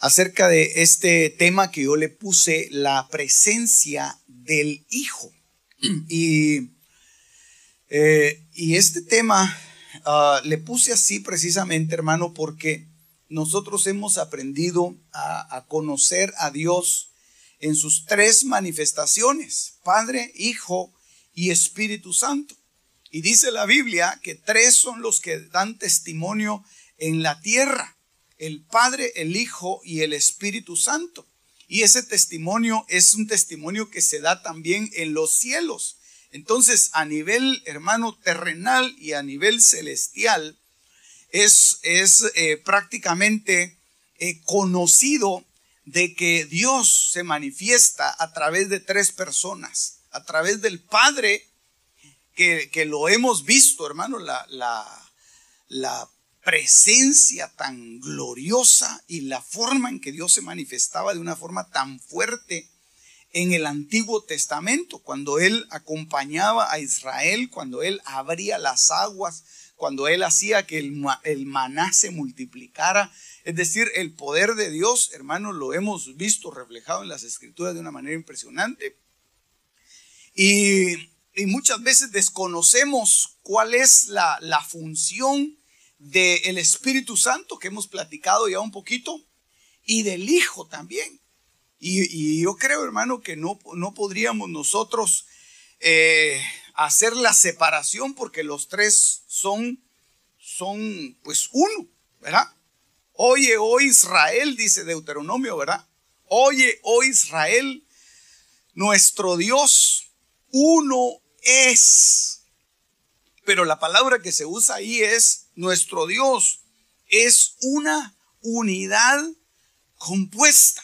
acerca de este tema que yo le puse, la presencia del Hijo. Y, eh, y este tema uh, le puse así precisamente, hermano, porque nosotros hemos aprendido a, a conocer a Dios en sus tres manifestaciones, Padre, Hijo y Espíritu Santo. Y dice la Biblia que tres son los que dan testimonio en la tierra el Padre, el Hijo y el Espíritu Santo. Y ese testimonio es un testimonio que se da también en los cielos. Entonces, a nivel, hermano, terrenal y a nivel celestial, es, es eh, prácticamente eh, conocido de que Dios se manifiesta a través de tres personas, a través del Padre, que, que lo hemos visto, hermano, la, la, la presencia tan gloriosa y la forma en que Dios se manifestaba de una forma tan fuerte en el Antiguo Testamento, cuando Él acompañaba a Israel, cuando Él abría las aguas, cuando Él hacía que el, maná se multiplicara. Es decir, el poder de Dios, hermanos, lo hemos visto reflejado en las escrituras de una manera impresionante. Y, muchas veces desconocemos cuál es la, la función del Espíritu Santo que hemos platicado ya un poquito y del Hijo también. Y, yo creo, hermano, que no, no podríamos nosotros eh, hacer la separación porque los tres son, son pues uno, ¿verdad? Oye, oh Israel, dice Deuteronomio, ¿verdad? Oye, oh Israel, nuestro Dios, uno es. Pero la palabra que se usa ahí es nuestro Dios es una unidad compuesta.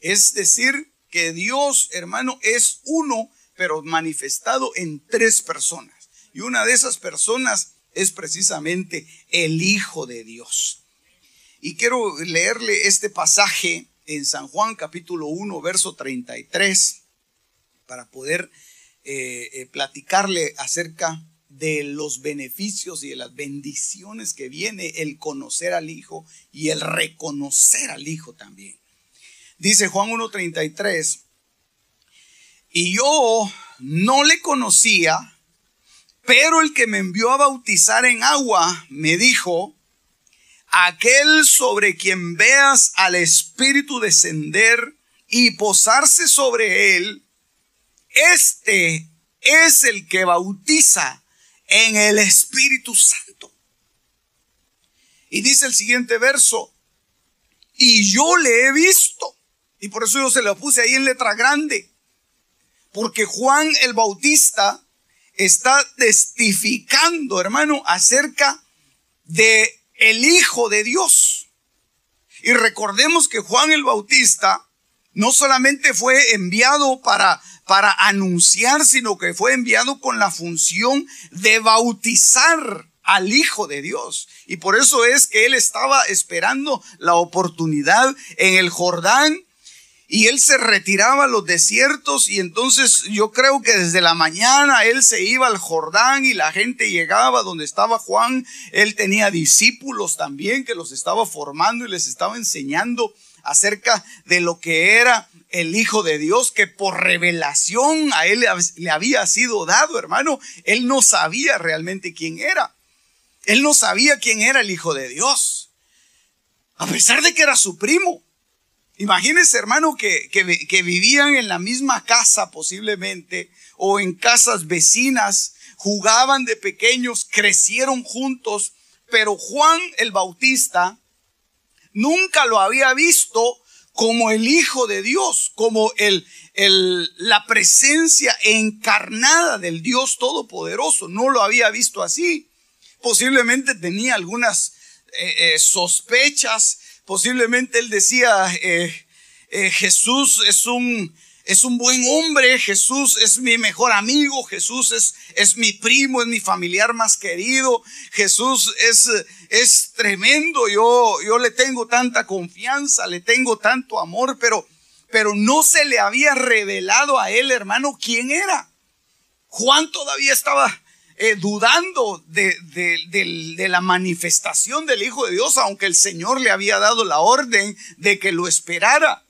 Es decir, que Dios, hermano, es uno, pero manifestado en tres personas. Y una de esas personas es precisamente el Hijo de Dios. Y quiero leerle este pasaje en San Juan capítulo 1, verso 33, para poder eh, eh, platicarle acerca de los beneficios y de las bendiciones que viene el conocer al Hijo y el reconocer al Hijo también. Dice Juan 1.33, y yo no le conocía, pero el que me envió a bautizar en agua me dijo, aquel sobre quien veas al Espíritu descender y posarse sobre él, este es el que bautiza en el Espíritu Santo. Y dice el siguiente verso, y yo le he visto, y por eso yo se lo puse ahí en letra grande, porque Juan el Bautista está testificando, hermano, acerca de el Hijo de Dios. Y recordemos que Juan el Bautista no solamente fue enviado para para anunciar, sino que fue enviado con la función de bautizar al Hijo de Dios. Y por eso es que él estaba esperando la oportunidad en el Jordán y él se retiraba a los desiertos y entonces yo creo que desde la mañana él se iba al Jordán y la gente llegaba donde estaba Juan. Él tenía discípulos también que los estaba formando y les estaba enseñando acerca de lo que era el Hijo de Dios, que por revelación a él le había sido dado, hermano. Él no sabía realmente quién era. Él no sabía quién era el Hijo de Dios. A pesar de que era su primo. Imagínense, hermano, que, que, que vivían en la misma casa posiblemente o en casas vecinas, jugaban de pequeños, crecieron juntos, pero Juan el Bautista nunca lo había visto como el Hijo de Dios, como el, el, la presencia encarnada del Dios Todopoderoso. No lo había visto así. Posiblemente tenía algunas eh, eh, sospechas, posiblemente él decía, eh, Jesús es un, es un buen hombre, Jesús es mi mejor amigo, Jesús es, es mi primo, es mi familiar más querido, Jesús es, es tremendo, yo, yo le tengo tanta confianza, le tengo tanto amor, pero, pero no se le había revelado a él, hermano, quién era. Juan todavía estaba eh, dudando de, de, la manifestación del Hijo de Dios, aunque el Señor le había dado la orden de que lo esperara.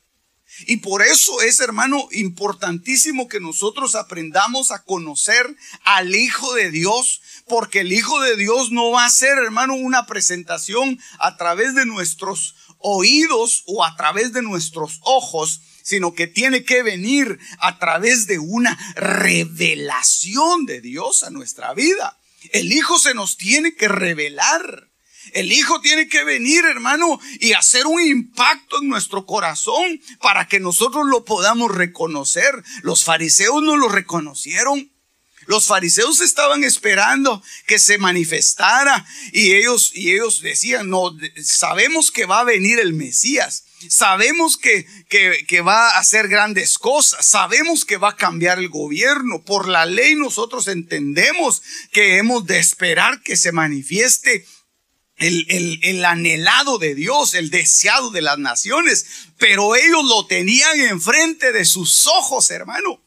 Y por eso es, hermano, importantísimo que nosotros aprendamos a conocer al Hijo de Dios, porque el Hijo de Dios no va a ser, hermano, una presentación a través de nuestros oídos o a través de nuestros ojos, sino que tiene que venir a través de una revelación de Dios a nuestra vida. El Hijo se nos tiene que revelar. El Hijo tiene que venir, hermano, y hacer un impacto en nuestro corazón para que nosotros lo podamos reconocer. Los fariseos no lo reconocieron. Los fariseos estaban esperando que se manifestara y ellos, y ellos decían, no, sabemos que va a venir el Mesías. Sabemos que, que, que, va a hacer grandes cosas, sabemos que va a cambiar el gobierno. Por la ley nosotros entendemos que hemos de esperar que se manifieste el, el, el, anhelado de Dios, el deseado de las naciones, pero ellos lo tenían enfrente de sus ojos, hermano.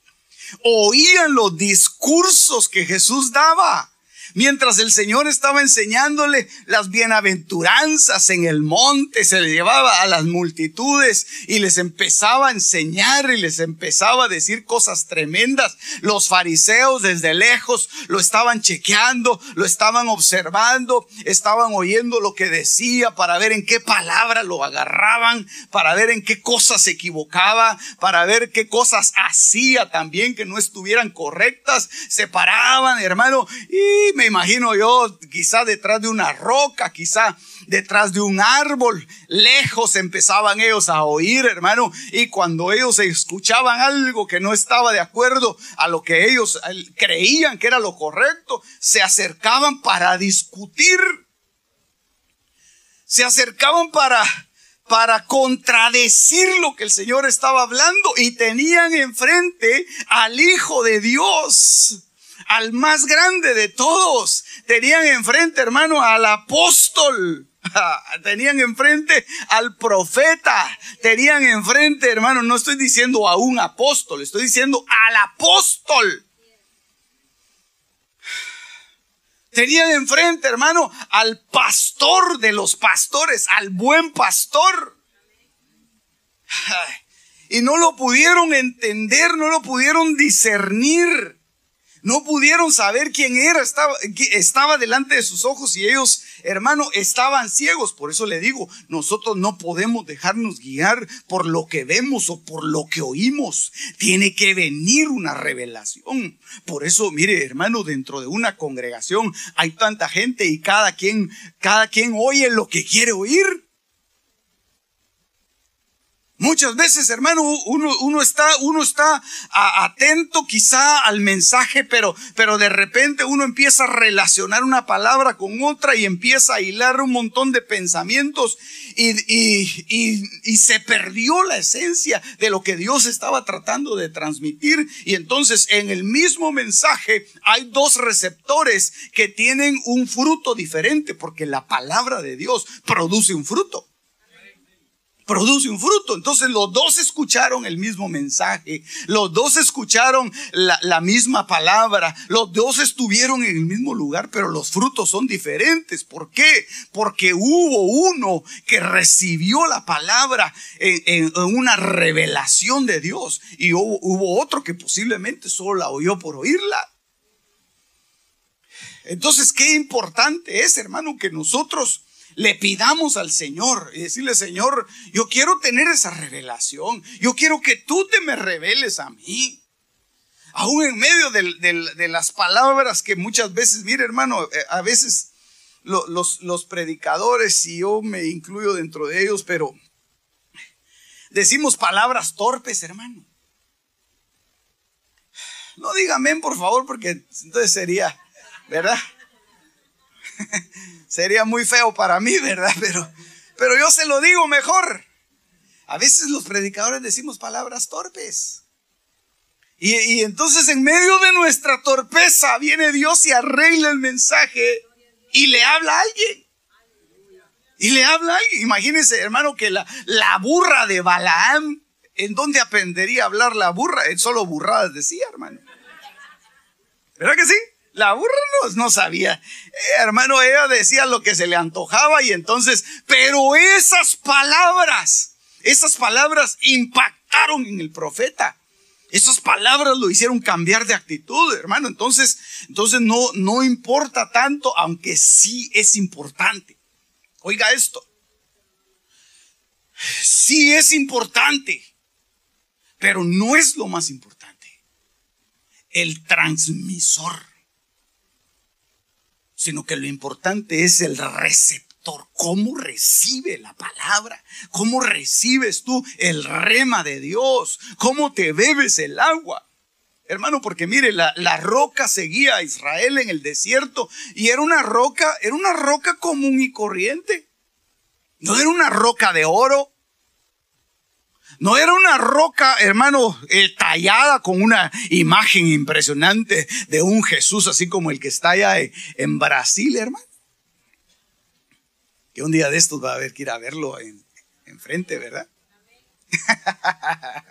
Oían los discursos que Jesús daba. Mientras el Señor estaba enseñándole las bienaventuranzas en el monte, se le llevaba a las multitudes y les empezaba a enseñar y les empezaba a decir cosas tremendas. Los fariseos desde lejos lo estaban chequeando, lo estaban observando, estaban oyendo lo que decía para ver en qué palabra lo agarraban, para ver en qué cosas se equivocaba, para ver qué cosas hacía también que no estuvieran correctas. Se paraban, hermano, y me imagino yo, quizá detrás de una roca, quizá detrás de un árbol, lejos empezaban ellos a oír, hermano, y cuando ellos escuchaban algo que no estaba de acuerdo a lo que ellos creían que era lo correcto, se acercaban para discutir, se acercaban para para contradecir lo que el Señor estaba hablando y tenían enfrente al Hijo de Dios al más grande de todos. Tenían enfrente, hermano, al apóstol. Tenían enfrente al profeta. Tenían enfrente, hermano, no estoy diciendo a un apóstol, estoy diciendo al apóstol. Tenían enfrente, hermano, al pastor de los pastores, al buen pastor. Y no lo pudieron entender, no lo pudieron discernir. No pudieron saber quién era, estaba, estaba delante de sus ojos y ellos, hermano, estaban ciegos. Por eso le digo, nosotros no podemos dejarnos guiar por lo que vemos o por lo que oímos. Tiene que venir una revelación. Por eso, mire, hermano, dentro de una congregación hay tanta gente y cada quien, cada quien oye lo que quiere oír. Muchas veces, hermano, uno, uno está, uno está atento quizá al mensaje, pero, pero de repente uno empieza a relacionar una palabra con otra y empieza a hilar un montón de pensamientos y, y, y, y se perdió la esencia de lo que Dios estaba tratando de transmitir. Y entonces en el mismo mensaje hay dos receptores que tienen un fruto diferente porque la palabra de Dios produce un fruto produce un fruto. Entonces los dos escucharon el mismo mensaje, los dos escucharon la, misma palabra, los dos estuvieron en el mismo lugar, pero los frutos son diferentes. ¿Por qué? Porque hubo uno que recibió la palabra en, una revelación de Dios y hubo, hubo otro que posiblemente solo la oyó por oírla. Entonces, qué importante es, hermano, que nosotros le pidamos al Señor y decirle, Señor, yo quiero tener esa revelación. Yo quiero que tú te me reveles a mí. Aún en medio de, las palabras que muchas veces, mire hermano, eh, a veces los, predicadores, y yo me incluyo dentro de ellos, pero decimos palabras torpes, hermano. No dígame, por favor, porque entonces sería, ¿verdad? sería muy feo para mí, ¿verdad? Pero, pero yo se lo digo mejor. A veces los predicadores decimos palabras torpes. Y, y, entonces en medio de nuestra torpeza viene Dios y arregla el mensaje y le habla a alguien. Y le habla a alguien. Imagínense, hermano, que la, la burra de Balaam, ¿en dónde aprendería a hablar la burra? Él solo burradas decía, hermano. ¿Verdad que sí? La burra no, sabía. Eh, hermano, ella decía lo que se le antojaba y entonces, pero esas palabras, esas palabras impactaron en el profeta. Esas palabras lo hicieron cambiar de actitud, hermano. Entonces, entonces no, no importa tanto, aunque sí es importante. Oiga esto. Sí es importante, pero no es lo más importante. El transmisor. Sino que lo importante es el receptor. ¿Cómo recibe la palabra? ¿Cómo recibes tú el rema de Dios? ¿Cómo te bebes el agua? Hermano, porque mire, la, la, roca seguía a Israel en el desierto y era una roca, era una roca común y corriente. No era una roca de oro. No era una roca, hermano, eh, tallada con una imagen impresionante de un Jesús así como el que está allá en, Brasil, hermano. Que un día de estos va a haber que ir a verlo en, enfrente, ¿verdad?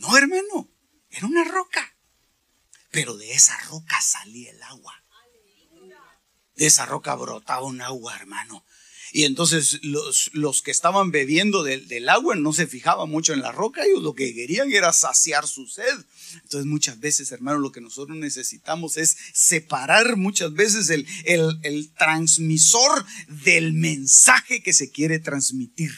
No, hermano, era una roca. Pero de esa roca salía el agua. De esa roca brotaba un agua, hermano. Y entonces los, los que estaban bebiendo del, del, agua no se fijaban mucho en la roca, ellos lo que querían era saciar su sed. Entonces muchas veces, hermano, lo que nosotros necesitamos es separar muchas veces el, el, el transmisor del mensaje que se quiere transmitir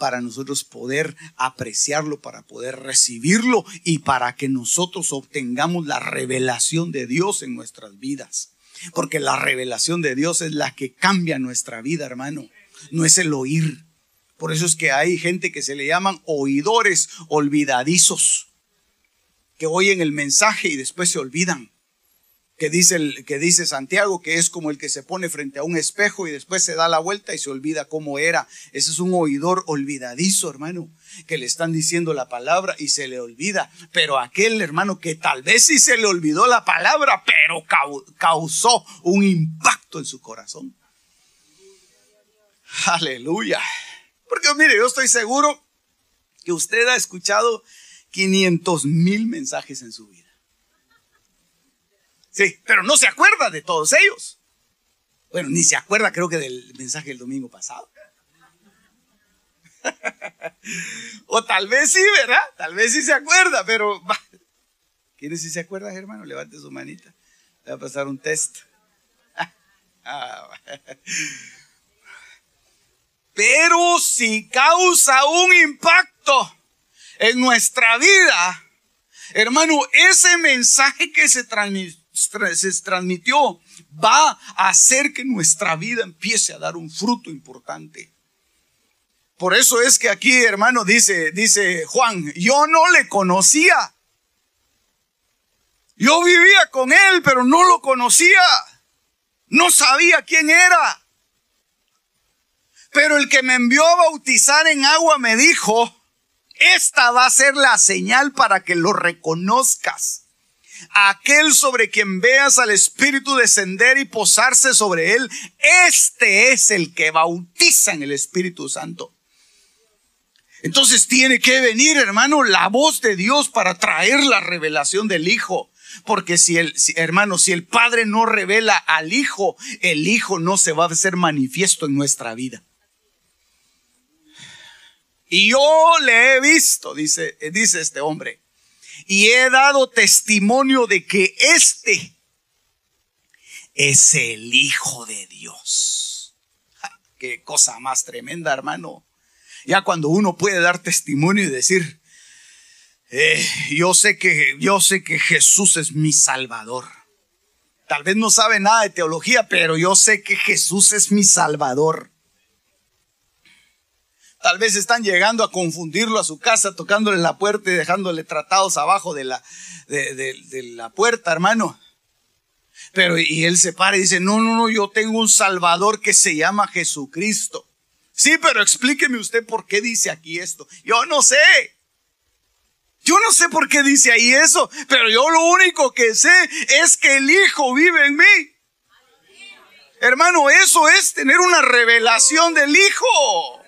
para nosotros poder apreciarlo, para poder recibirlo y para que nosotros obtengamos la revelación de Dios en nuestras vidas. Porque la revelación de Dios es la que cambia nuestra vida, hermano. No es el oír. Por eso es que hay gente que se le llaman oidores olvidadizos, que oyen el mensaje y después se olvidan que dice, el, que dice Santiago, que es como el que se pone frente a un espejo y después se da la vuelta y se olvida cómo era. Ese es un oidor olvidadizo, hermano, que le están diciendo la palabra y se le olvida. Pero aquel hermano que tal vez sí se le olvidó la palabra, pero causó un impacto en su corazón. Aleluya. Porque mire, yo estoy seguro que usted ha escuchado 500 mil mensajes en su vida. Sí, pero no se acuerda de todos ellos. Bueno, ni se acuerda creo que del mensaje del domingo pasado. o tal vez sí, ¿verdad? Tal vez sí se acuerda, pero... ¿Quiénes sí se acuerdan, hermano? Levante su manita. Le va a pasar un test. Ah, pero si causa un impacto en nuestra vida, hermano, ese mensaje que se transmite se transmitió va a hacer que nuestra vida empiece a dar un fruto importante. Por eso es que aquí, hermano, dice, dice Juan, yo no le conocía. Yo vivía con él, pero no lo conocía. No sabía quién era. Pero el que me envió a bautizar en agua me dijo, esta va a ser la señal para que lo reconozcas aquel sobre quien veas al Espíritu descender y posarse sobre él, este es el que bautiza en el Espíritu Santo. Entonces tiene que venir, hermano, la voz de Dios para traer la revelación del Hijo. Porque si el, hermano, si el Padre no revela al Hijo, el Hijo no se va a hacer manifiesto en nuestra vida. Y yo le he visto, dice, dice este hombre, y he dado testimonio de que este es el Hijo de Dios. Qué cosa más tremenda, hermano. Ya cuando uno puede dar testimonio y decir, eh, yo sé que yo sé que Jesús es mi Salvador. Tal vez no sabe nada de teología, pero yo sé que Jesús es mi Salvador. Tal vez están llegando a confundirlo a su casa, tocándole la puerta y dejándole tratados abajo de la, de, la puerta, hermano. Pero y él se para y dice, no, no, no, yo tengo un Salvador que se llama Jesucristo. Sí, pero explíqueme usted por qué dice aquí esto. Yo no sé. Yo no sé por qué dice ahí eso, pero yo lo único que sé es que el Hijo vive en mí. Hermano, eso es tener una revelación del Hijo.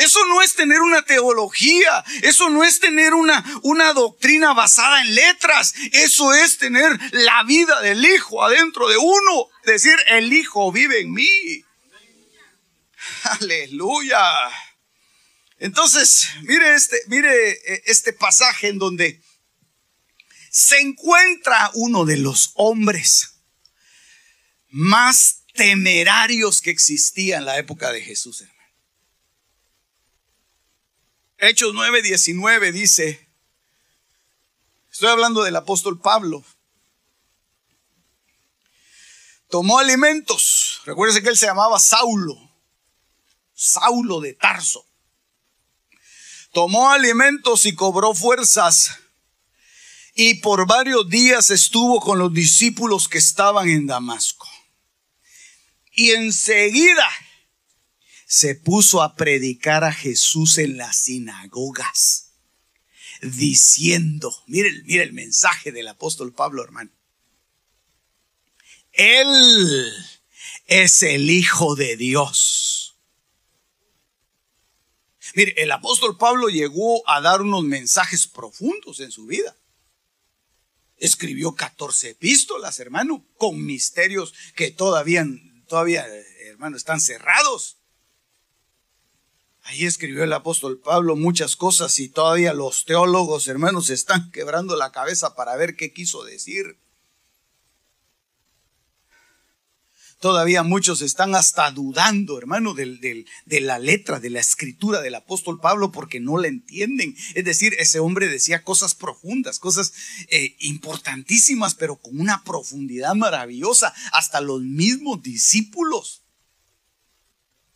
Eso no es tener una teología, eso no es tener una, una doctrina basada en letras, eso es tener la vida del Hijo adentro de uno, decir, el Hijo vive en mí. Aleluya. Entonces, mire este, mire eh, este pasaje en donde se encuentra uno de los hombres más temerarios que existía en la época de Jesús, hermano. Hechos 9:19 dice, estoy hablando del apóstol Pablo, tomó alimentos, recuérdense que él se llamaba Saulo, Saulo de Tarso, tomó alimentos y cobró fuerzas y por varios días estuvo con los discípulos que estaban en Damasco. Y enseguida se puso a predicar a Jesús en las sinagogas, diciendo, mire, mire el mensaje del apóstol Pablo, hermano. Él es el Hijo de Dios. Mire, el apóstol Pablo llegó a dar unos mensajes profundos en su vida. Escribió 14 epístolas, hermano, con misterios que todavía, todavía, hermano, están cerrados. Ahí escribió el apóstol Pablo muchas cosas y todavía los teólogos, hermanos, están quebrando la cabeza para ver qué quiso decir. Todavía muchos están hasta dudando, hermano, de la letra, de la escritura del apóstol Pablo porque no la entienden. Es decir, ese hombre decía cosas profundas, cosas eh, importantísimas, pero con una profundidad maravillosa. Hasta los mismos discípulos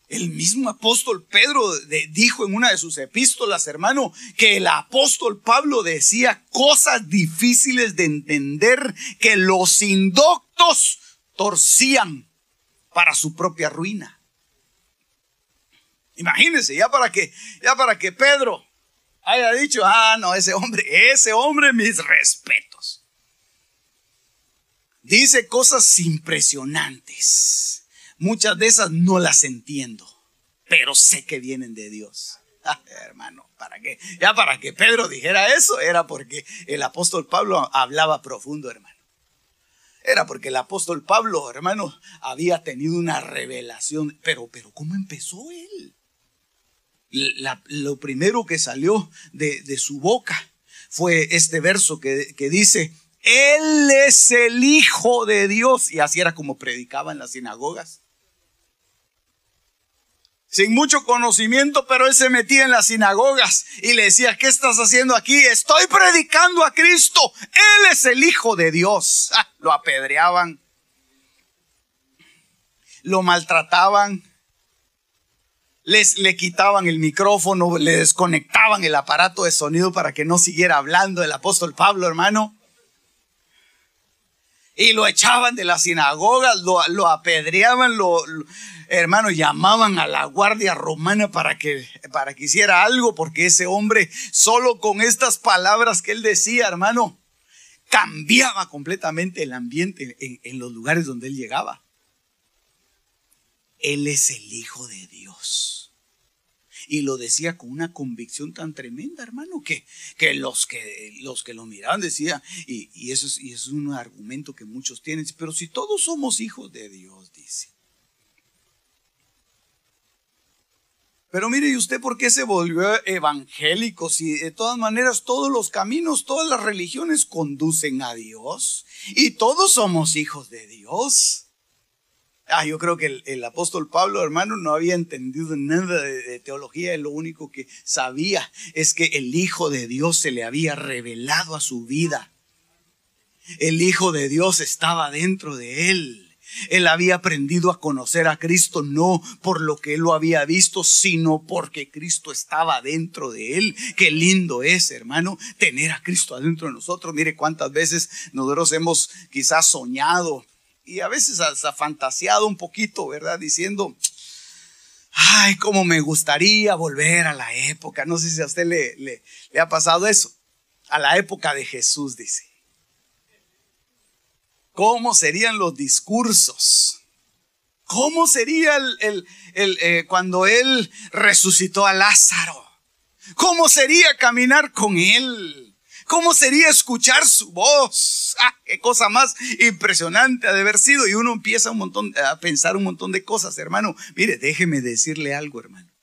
el mismo apóstol Pedro dijo en una de sus epístolas, hermano, que el apóstol Pablo decía cosas difíciles de entender que los indoctos torcían para su propia ruina. Imagínense, ya para que, ya para que Pedro haya dicho, ah, no, ese hombre, ese hombre, mis respetos. Dice cosas impresionantes Muchas de esas no las entiendo, pero sé que vienen de Dios. Ah, hermano, ¿para qué? Ya para que Pedro dijera eso, era porque el apóstol Pablo hablaba profundo, hermano. Era porque el apóstol Pablo, hermano, había tenido una revelación. Pero, pero, ¿cómo empezó él? lo primero que salió de, su boca fue este verso que, que dice, Él es el Hijo de Dios. Y así era como predicaba en las sinagogas sin mucho conocimiento, pero él se metía en las sinagogas y le decía, ¿qué estás haciendo aquí? Estoy predicando a Cristo. Él es el Hijo de Dios. Ah, lo apedreaban, lo maltrataban, les, le quitaban el micrófono, le desconectaban el aparato de sonido para que no siguiera hablando el apóstol Pablo, hermano. Y lo echaban de las sinagogas, lo, lo apedreaban, lo hermano, llamaban a la guardia romana para que, para que hiciera algo, porque ese hombre, solo con estas palabras que él decía, hermano, cambiaba completamente el ambiente en, en los lugares donde él llegaba. Él es el Hijo de Dios. Y lo decía con una convicción tan tremenda, hermano, que, que, los, que los que lo miraban decían, y, y, eso es, y eso es un argumento que muchos tienen, pero si todos somos hijos de Dios, dice, Pero mire, ¿y usted por qué se volvió evangélico? Si de todas maneras todos los caminos, todas las religiones conducen a Dios y todos somos hijos de Dios. Ah, yo creo que el, apóstol Pablo, hermano, no había entendido nada de, de teología. Lo único que sabía es que el Hijo de Dios se le había revelado a su vida. El Hijo de Dios estaba dentro de él Él había aprendido a conocer a Cristo no por lo que él lo había visto, sino porque Cristo estaba dentro de él. Qué lindo es, hermano, tener a Cristo adentro de nosotros. Mire cuántas veces nosotros hemos quizás soñado y a veces hasta fantaseado un poquito, ¿verdad? Diciendo, ay, cómo me gustaría volver a la época. No sé si a usted le, le, ha pasado eso. A la época de Jesús, dice ¿Cómo serían los discursos? ¿Cómo sería el, eh, cuando Él resucitó a Lázaro? ¿Cómo sería caminar con Él? ¿Cómo sería escuchar su voz? ¡Ah, qué cosa más impresionante ha de haber sido! Y uno empieza un montón, a pensar un montón de cosas, hermano. Mire, déjeme decirle algo, hermano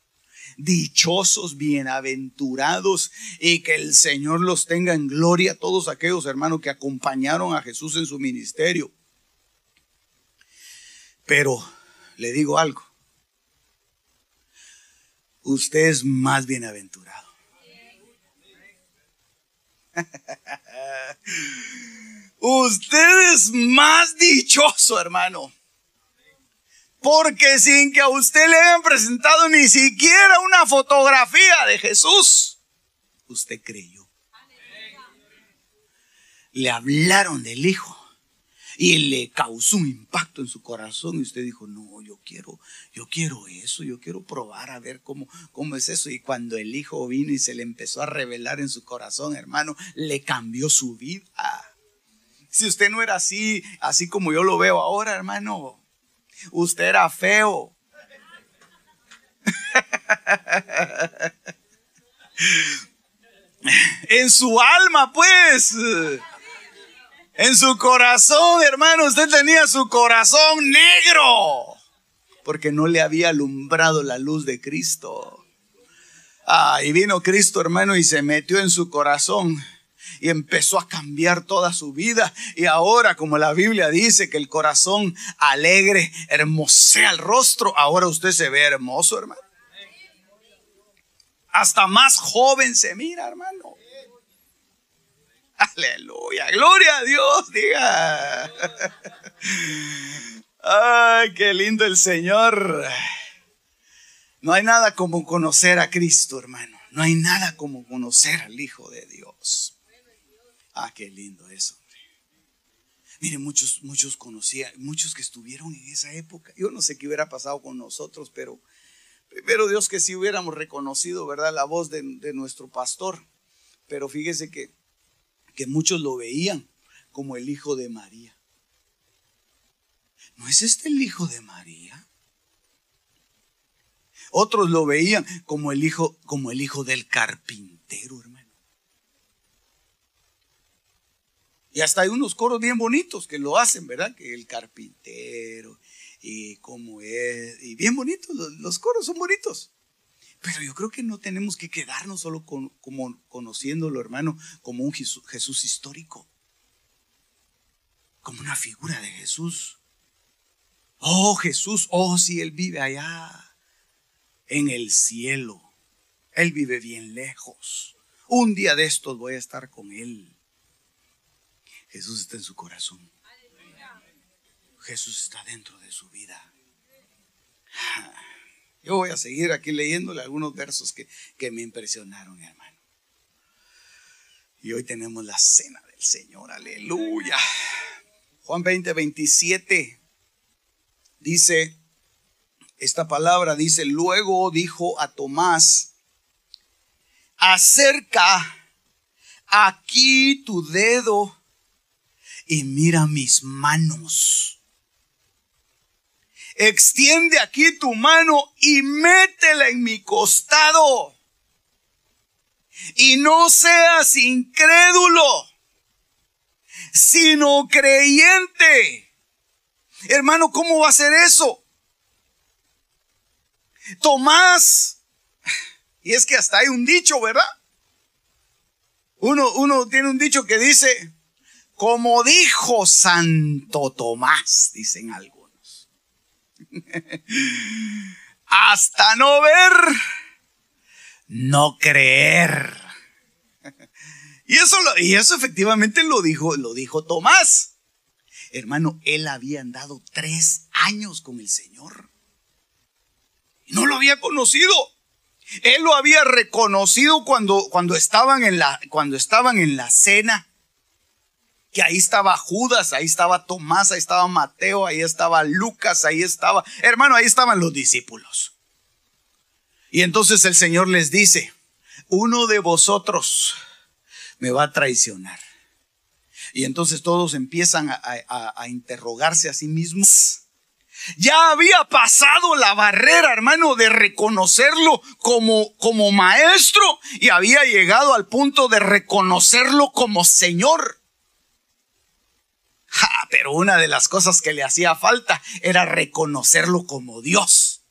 dichosos, bienaventurados y que el Señor los tenga en gloria todos aquellos hermanos que acompañaron a Jesús en su ministerio. Pero le digo algo, usted es más bienaventurado. Usted es más dichoso, hermano. Porque sin que a usted le hayan presentado ni siquiera una fotografía de Jesús, usted creyó. Le hablaron del Hijo y le causó un impacto en su corazón y usted dijo, no, yo quiero, yo quiero eso, yo quiero probar a ver cómo, cómo es eso. Y cuando el Hijo vino y se le empezó a revelar en su corazón, hermano, le cambió su vida. Si usted no era así, así como yo lo veo ahora, hermano, Usted era feo. en su alma, pues. En su corazón, hermano, usted tenía su corazón negro. Porque no le había alumbrado la luz de Cristo. Ah, y vino Cristo, hermano, y se metió en su corazón y empezó a cambiar toda su vida. Y ahora, como la Biblia dice que el corazón alegre hermosea el rostro, ahora usted se ve hermoso, hermano. Hasta más joven se mira, hermano. Aleluya, gloria a Dios, diga. Ay, qué lindo el Señor. No hay nada como conocer a Cristo, hermano. No hay nada como conocer al Hijo de Dios. Ah, qué lindo eso. Mire, muchos, muchos conocía, muchos que estuvieron en esa época. Yo no sé qué hubiera pasado con nosotros, pero primero Dios que si hubiéramos reconocido, ¿verdad? La voz de, nuestro pastor. Pero fíjese que, que muchos lo veían como el hijo de María. ¿No es este el hijo de María? Otros lo veían como el hijo, como el hijo del carpintero, hermano. Y hasta hay unos coros bien bonitos que lo hacen, ¿verdad? Que el carpintero y cómo es, y bien bonitos, los, coros son bonitos. Pero yo creo que no tenemos que quedarnos solo con, como conociéndolo, hermano, como un Jesús, Jesús histórico, como una figura de Jesús. Oh Jesús, oh si Él vive allá en el cielo, Él vive bien lejos. Un día de estos voy a estar con Él. Jesús está en su corazón. Jesús está dentro de su vida. Yo voy a seguir aquí leyéndole algunos versos que, que me impresionaron, hermano. Y hoy tenemos la cena del Señor, aleluya. Juan 20, 27 dice, esta palabra dice, luego dijo a Tomás, acerca aquí tu dedo y mira mis manos. Extiende aquí tu mano y métela en mi costado. Y no seas incrédulo, sino creyente. Hermano, ¿cómo va a ser eso? Tomás, y es que hasta hay un dicho, ¿verdad? Uno, uno tiene un dicho que dice, como dijo Santo Tomás, dicen algunos. Hasta no ver, no creer. Y eso, y eso efectivamente lo dijo, lo dijo Tomás. Hermano, él había andado tres años con el Señor. No lo había conocido. Él lo había reconocido cuando, cuando, estaban en la, cuando estaban en la cena. Que ahí estaba Judas, ahí estaba Tomás, ahí estaba Mateo, ahí estaba Lucas, ahí estaba, hermano, ahí estaban los discípulos. Y entonces el Señor les dice, uno de vosotros me va a traicionar. Y entonces todos empiezan a, interrogarse a sí mismos. Ya había pasado la barrera, hermano, de reconocerlo como, como maestro y había llegado al punto de reconocerlo como Señor. Pero una de las cosas que le hacía falta era reconocerlo como Dios.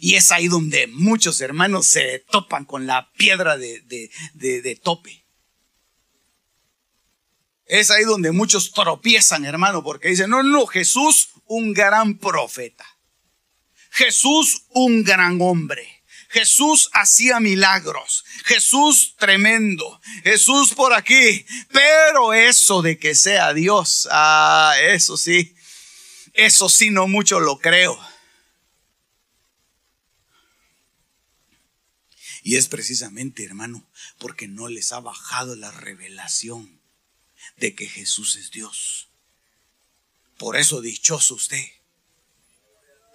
Y es ahí donde muchos hermanos se topan con la piedra de, de tope. Es ahí donde muchos tropiezan, hermano, porque dicen, no, no, Jesús, un gran profeta. Jesús, un gran hombre. Jesús hacía milagros. Jesús tremendo. Jesús por aquí. Pero eso de que sea Dios, ah, eso sí, eso sí no mucho lo creo. Y es precisamente, hermano, porque no les ha bajado la revelación de que Jesús es Dios. Por eso dichoso usted.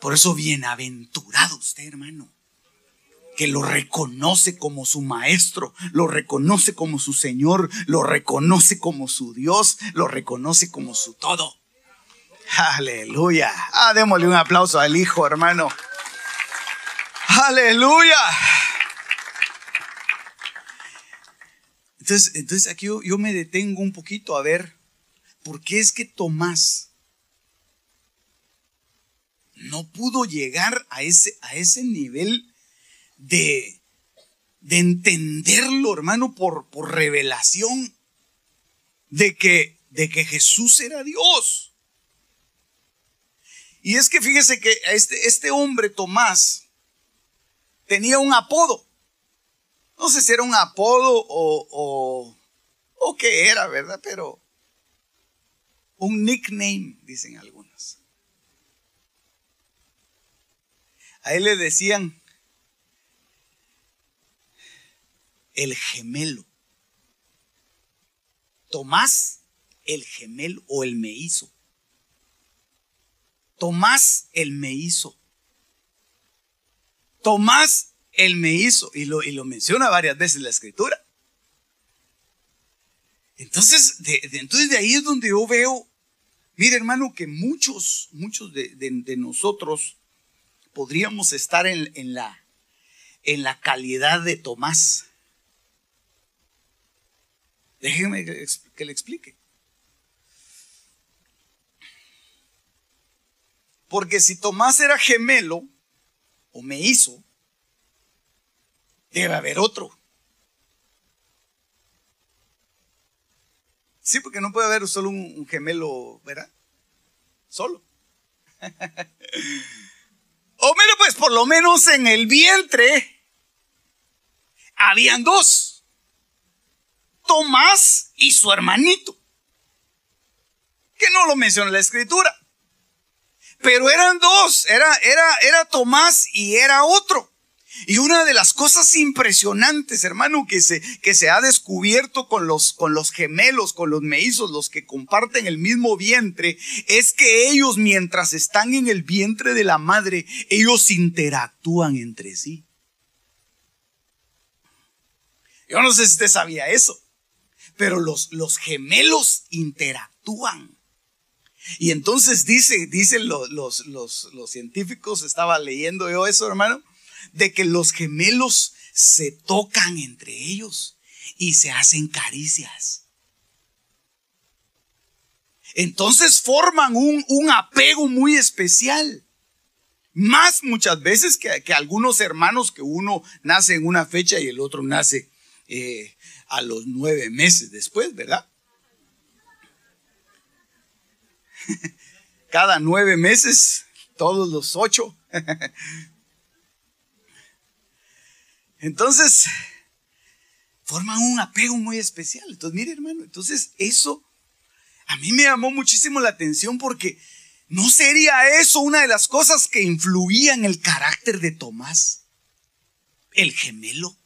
Por eso bienaventurado usted, hermano. Que lo reconoce como su maestro, lo reconoce como su Señor, lo reconoce como su Dios, lo reconoce como su todo. Aleluya. Ah, démosle un aplauso al Hijo, hermano. Aleluya. Entonces, aquí yo, me detengo un poquito a ver por qué es que Tomás no pudo llegar a ese, a ese nivel de, de entenderlo, hermano, por, por revelación, de que, de que Jesús era Dios. Y es que fíjese que este, este hombre, Tomás, tenía un apodo. No sé si era un apodo o, o, o qué era, ¿verdad? Pero un nickname, dicen algunos. A él le decían el gemelo. Tomás el gemelo o el me hizo. Tomás el me hizo. Tomás él me hizo, y lo, y lo menciona varias veces la escritura. Entonces de, entonces de ahí es donde yo veo, mire hermano, que muchos, muchos de, nosotros podríamos estar en, en, la, en la calidad de Tomás. Déjeme que le explique. Porque si Tomás era gemelo, o me hizo, debe haber otro. Sí, porque no puede haber solo un, gemelo, ¿verdad? Solo. o mira, pues por lo menos en el vientre habían dos. Tomás y su hermanito. Que no lo menciona la escritura. Pero eran dos. Era, era, era Tomás y era otro. Y una de las cosas impresionantes, hermano, que se, que se ha descubierto con los, con los gemelos, con los meizos, los que comparten el mismo vientre, es que ellos mientras están en el vientre de la madre, ellos interactúan entre sí. Yo no sé si usted sabía eso, pero los, los gemelos interactúan. Y entonces dice, dicen los, los, los, los científicos, estaba leyendo yo eso, hermano, de que los gemelos se tocan entre ellos y se hacen caricias. Entonces forman un, un apego muy especial. Más muchas veces que, que, algunos hermanos que uno nace en una fecha y el otro nace eh, a los nueve meses después, ¿verdad? Cada nueve meses, todos los ocho. Entonces, forman un apego muy especial. Entonces, mire hermano, entonces eso, a mí me llamó muchísimo la atención porque ¿no sería eso una de las cosas que influía en el carácter de Tomás? El gemelo.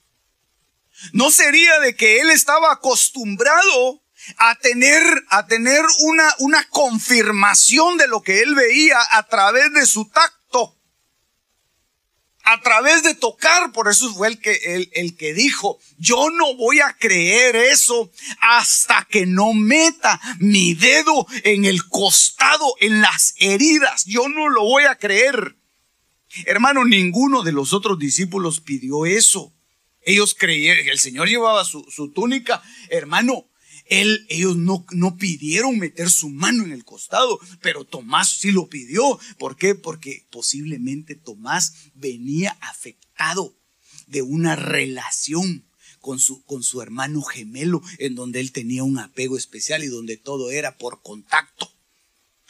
¿No sería de que él estaba acostumbrado a tener, a tener una, una confirmación de lo que él veía a través de su tacto? a través de tocar, por eso fue el que, el, el, que dijo, yo no voy a creer eso hasta que no meta mi dedo en el costado, en las heridas, yo no lo voy a creer. Hermano, ninguno de los otros discípulos pidió eso. Ellos creyeron, el Señor llevaba su, su túnica, hermano, él, ellos no, no pidieron meter su mano en el costado, pero Tomás sí lo pidió. ¿Por qué? Porque posiblemente Tomás venía afectado de una relación con su, con su hermano gemelo, en donde él tenía un apego especial y donde todo era por contacto.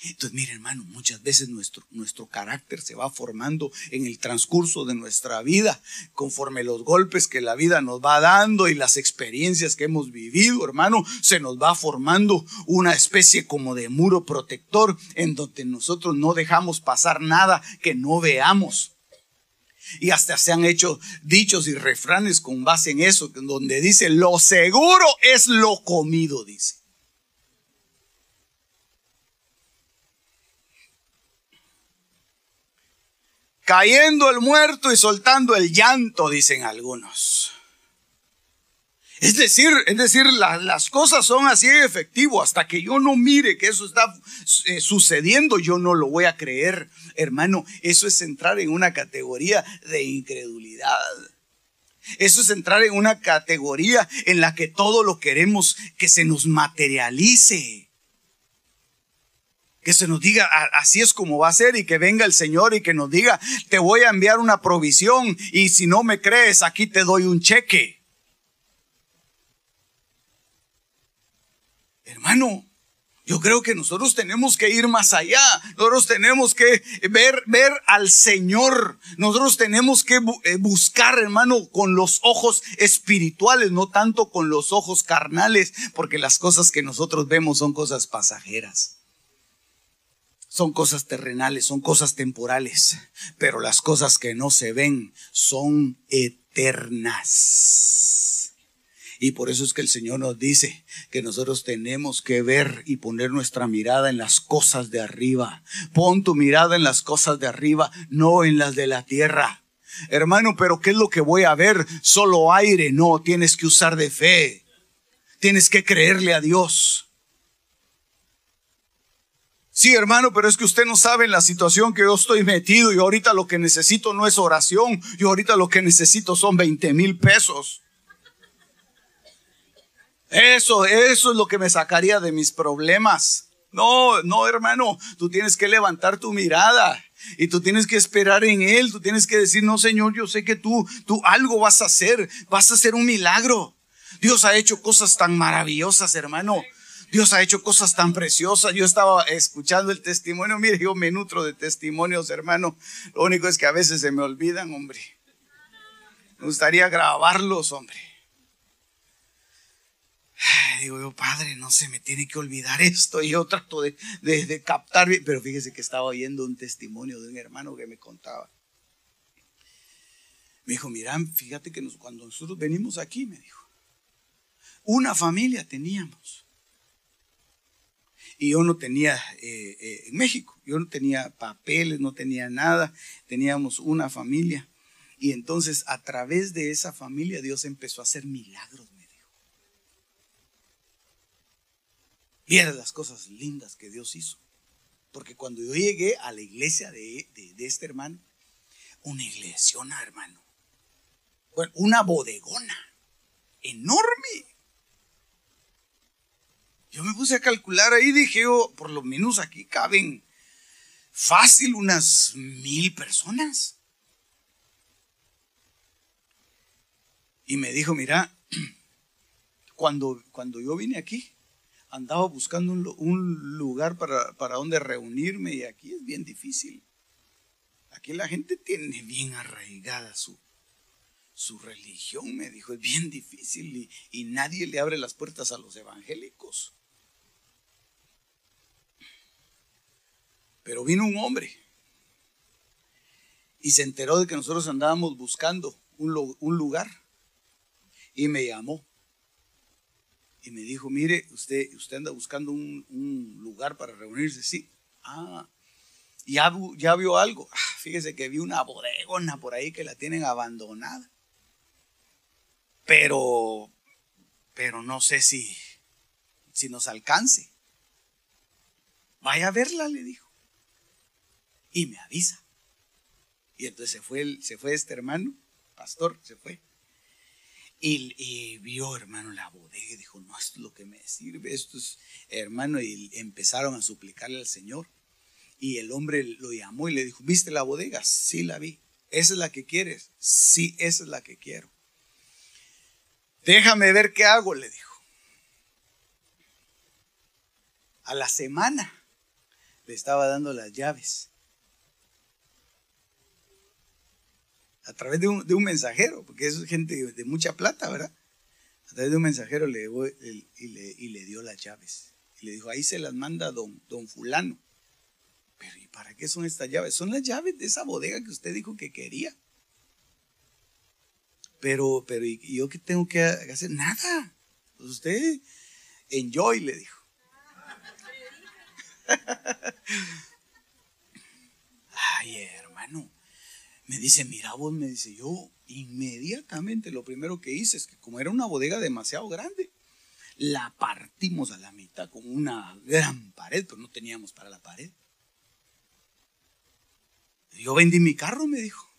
Entonces, mire hermano, muchas veces nuestro, nuestro carácter se va formando en el transcurso de nuestra vida, conforme los golpes que la vida nos va dando y las experiencias que hemos vivido, hermano, se nos va formando una especie como de muro protector en donde nosotros no dejamos pasar nada que no veamos. Y hasta se han hecho dichos y refranes con base en eso, donde dice, lo seguro es lo comido, dice. Cayendo el muerto y soltando el llanto, dicen algunos. Es decir, es decir, las cosas son así de efectivo. Hasta que yo no mire que eso está eh, sucediendo, yo no lo voy a creer. Hermano, eso es entrar en una categoría de incredulidad. Eso es entrar en una categoría en la que todo lo queremos que se nos materialice que se nos diga, así es como va a ser y que venga el Señor y que nos diga, te voy a enviar una provisión y si no me crees, aquí te doy un cheque. Hermano, yo creo que nosotros tenemos que ir más allá. Nosotros tenemos que ver, ver al Señor. Nosotros tenemos que eh, buscar, hermano, con los ojos espirituales, no tanto con los ojos carnales, porque las cosas que nosotros vemos son cosas pasajeras son cosas terrenales, son cosas temporales, pero las cosas que no se ven son eternas. Y por eso es que el Señor nos dice que nosotros tenemos que ver y poner nuestra mirada en las cosas de arriba. Pon tu mirada en las cosas de arriba, no en las de la tierra. Hermano, pero ¿qué es lo que voy a ver? Solo aire. No, tienes que usar de fe. Tienes que creerle a Dios. Sí, hermano, pero es que usted no sabe la situación que yo estoy metido y ahorita lo que necesito no es oración, yo ahorita lo que necesito son 20 mil pesos. Eso, eso es lo que me sacaría de mis problemas. No, no, hermano, tú tienes que levantar tu mirada y tú tienes que esperar en Él, tú tienes que decir, no, Señor, yo sé que tú, tú algo vas a hacer, vas a hacer un milagro. Dios ha hecho cosas tan maravillosas, hermano. Dios ha hecho cosas tan preciosas. Yo estaba escuchando el testimonio. Mire, yo me nutro de testimonios, hermano. Lo único es que a veces se me olvidan, hombre. Me gustaría grabarlos, hombre. Digo yo, padre, no se me tiene que olvidar esto. Y yo trato de, captar, pero fíjese que estaba oyendo un testimonio de un hermano que me contaba. Me dijo, mira, fíjate que cuando nosotros venimos aquí, me dijo, una familia teníamos y yo no tenía eh, eh, en México, yo no tenía papeles, no tenía nada, teníamos una familia. Y entonces a través de esa familia Dios empezó a hacer milagros, me dijo. Mira las cosas lindas que Dios hizo. Porque cuando yo llegué a la iglesia de, de, este hermano, una iglesiona, hermano. Bueno, una bodegona enorme. Yo me puse a calcular ahí, dije yo, por lo menos aquí caben fácil unas mil personas. Y me dijo, mira, cuando, cuando yo vine aquí, andaba buscando un, lugar para, para donde reunirme y aquí es bien difícil. Aquí la gente tiene bien arraigada su, su religión, me dijo, es bien difícil y, y nadie le abre las puertas a los evangélicos. Pero vino un hombre y se enteró de que nosotros andábamos buscando un, lugar y me llamó y me dijo, mire, usted, usted anda buscando un, lugar para reunirse, sí. Ah, ya, ya vio algo. Ah, fíjese que vi una bodegona por ahí que la tienen abandonada. Pero, pero no sé si, si nos alcance. Vaya a verla, le dijo. Y me avisa. Y entonces se fue, se fue este hermano, pastor, se fue. Y, vio, hermano, la bodega y dijo, no, esto es lo que me sirve, esto es, hermano, y empezaron a suplicarle al Señor. Y el hombre lo llamó y le dijo, ¿viste la bodega? Sí, la vi. ¿Esa es la que quieres? Sí, esa es la que quiero. Déjame ver qué hago, le dijo. A la semana le estaba dando las llaves. A través de un, mensajero, porque es gente de, mucha plata, ¿verdad? A través de un mensajero le, y, le, y le dio las llaves. Y le dijo, ahí se las manda don, don fulano. Pero ¿y para qué son estas llaves? Son las llaves de esa bodega que usted dijo que quería. Pero, pero, ¿y yo qué tengo que hacer? Nada. Pues usted, enjoy, le dijo. Ay, hermano. Me dice, mira vos, me dice, yo inmediatamente lo primero que hice es que como era una bodega demasiado grande, la partimos a la mitad con una gran pared, pero no teníamos para la pared. Yo vendí mi carro, me dijo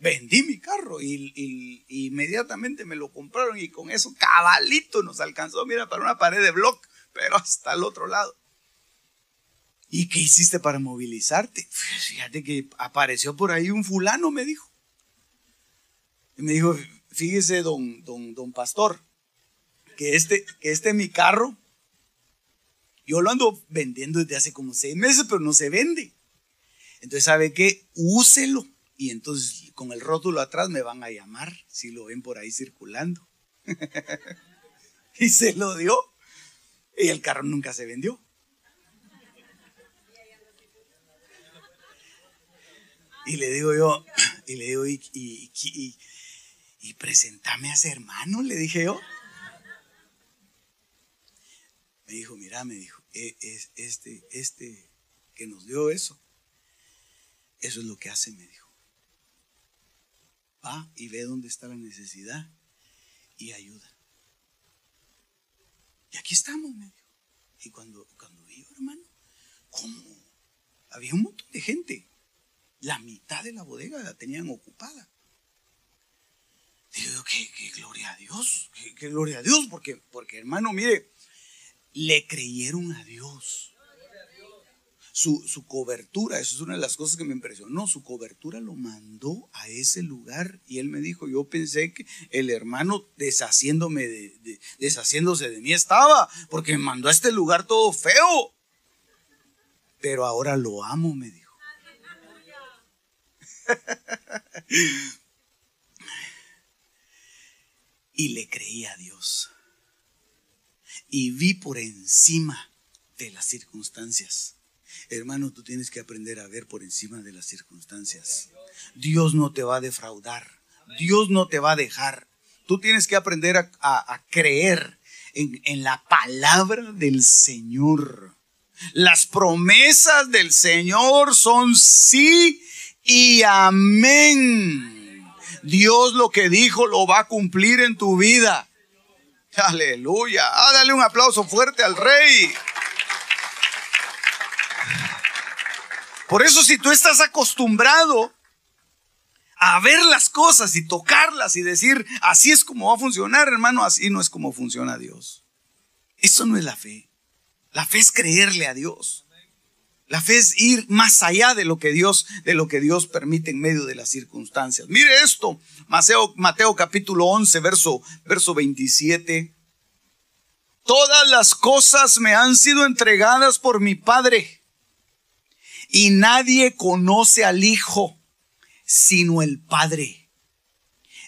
vendí mi carro y, inmediatamente me lo compraron y con eso cabalito nos alcanzó, mira, para una pared de block, pero hasta el otro lado. ¿Y qué hiciste para movilizarte? Fíjate que apareció por ahí un fulano, me dijo. Y me dijo, fíjese, don, don, don pastor, que este, que este mi carro, yo lo ando vendiendo desde hace como seis meses, pero no se vende. Entonces, ¿sabe qué? Úselo y entonces con el rótulo atrás me van a llamar si lo ven por ahí circulando. y se lo dio. Y el carro nunca se vendió. Y le digo yo, y le digo, y, y, presentame a ese hermano, le dije yo. Me dijo, mira, me dijo, e, es, este, este que nos dio eso, eso es lo que hace, me dijo va y ve dónde está la necesidad y ayuda. Y aquí estamos, me dijo. Y cuando, cuando hermano, ¿cómo? Había un montón de gente. La mitad de la bodega la tenían ocupada. Digo, que, gloria a Dios, que, gloria a Dios, porque, porque hermano, mire, le creyeron a Dios su, cobertura, eso es una de las cosas que me impresionó, su cobertura lo mandó a ese lugar y él me dijo, yo pensé que el hermano deshaciéndome de, deshaciéndose de mí estaba, porque me mandó a este lugar todo feo, pero ahora lo amo, me dijo. y le creí a Dios y vi por encima de las circunstancias Hermano, tú tienes que aprender a ver por encima de las circunstancias. Dios no te va a defraudar. Dios no te va a dejar. Tú tienes que aprender a, creer en, en la palabra del Señor. Las promesas del Señor son sí y amén. Dios lo que dijo lo va a cumplir en tu vida. Aleluya. Ah, dale un aplauso fuerte al Rey. Por eso si tú estás acostumbrado a ver las cosas y tocarlas y decir, así es como va a funcionar, hermano, así no es como funciona Dios. Eso no es la fe. La fe es creerle a Dios. La fe es ir más allá de lo que Dios, de lo que Dios permite en medio de las circunstancias. Mire esto, Mateo, Mateo capítulo 11, verso, verso 27. Todas las cosas me han sido entregadas por mi Padre y nadie conoce al Hijo sino el Padre.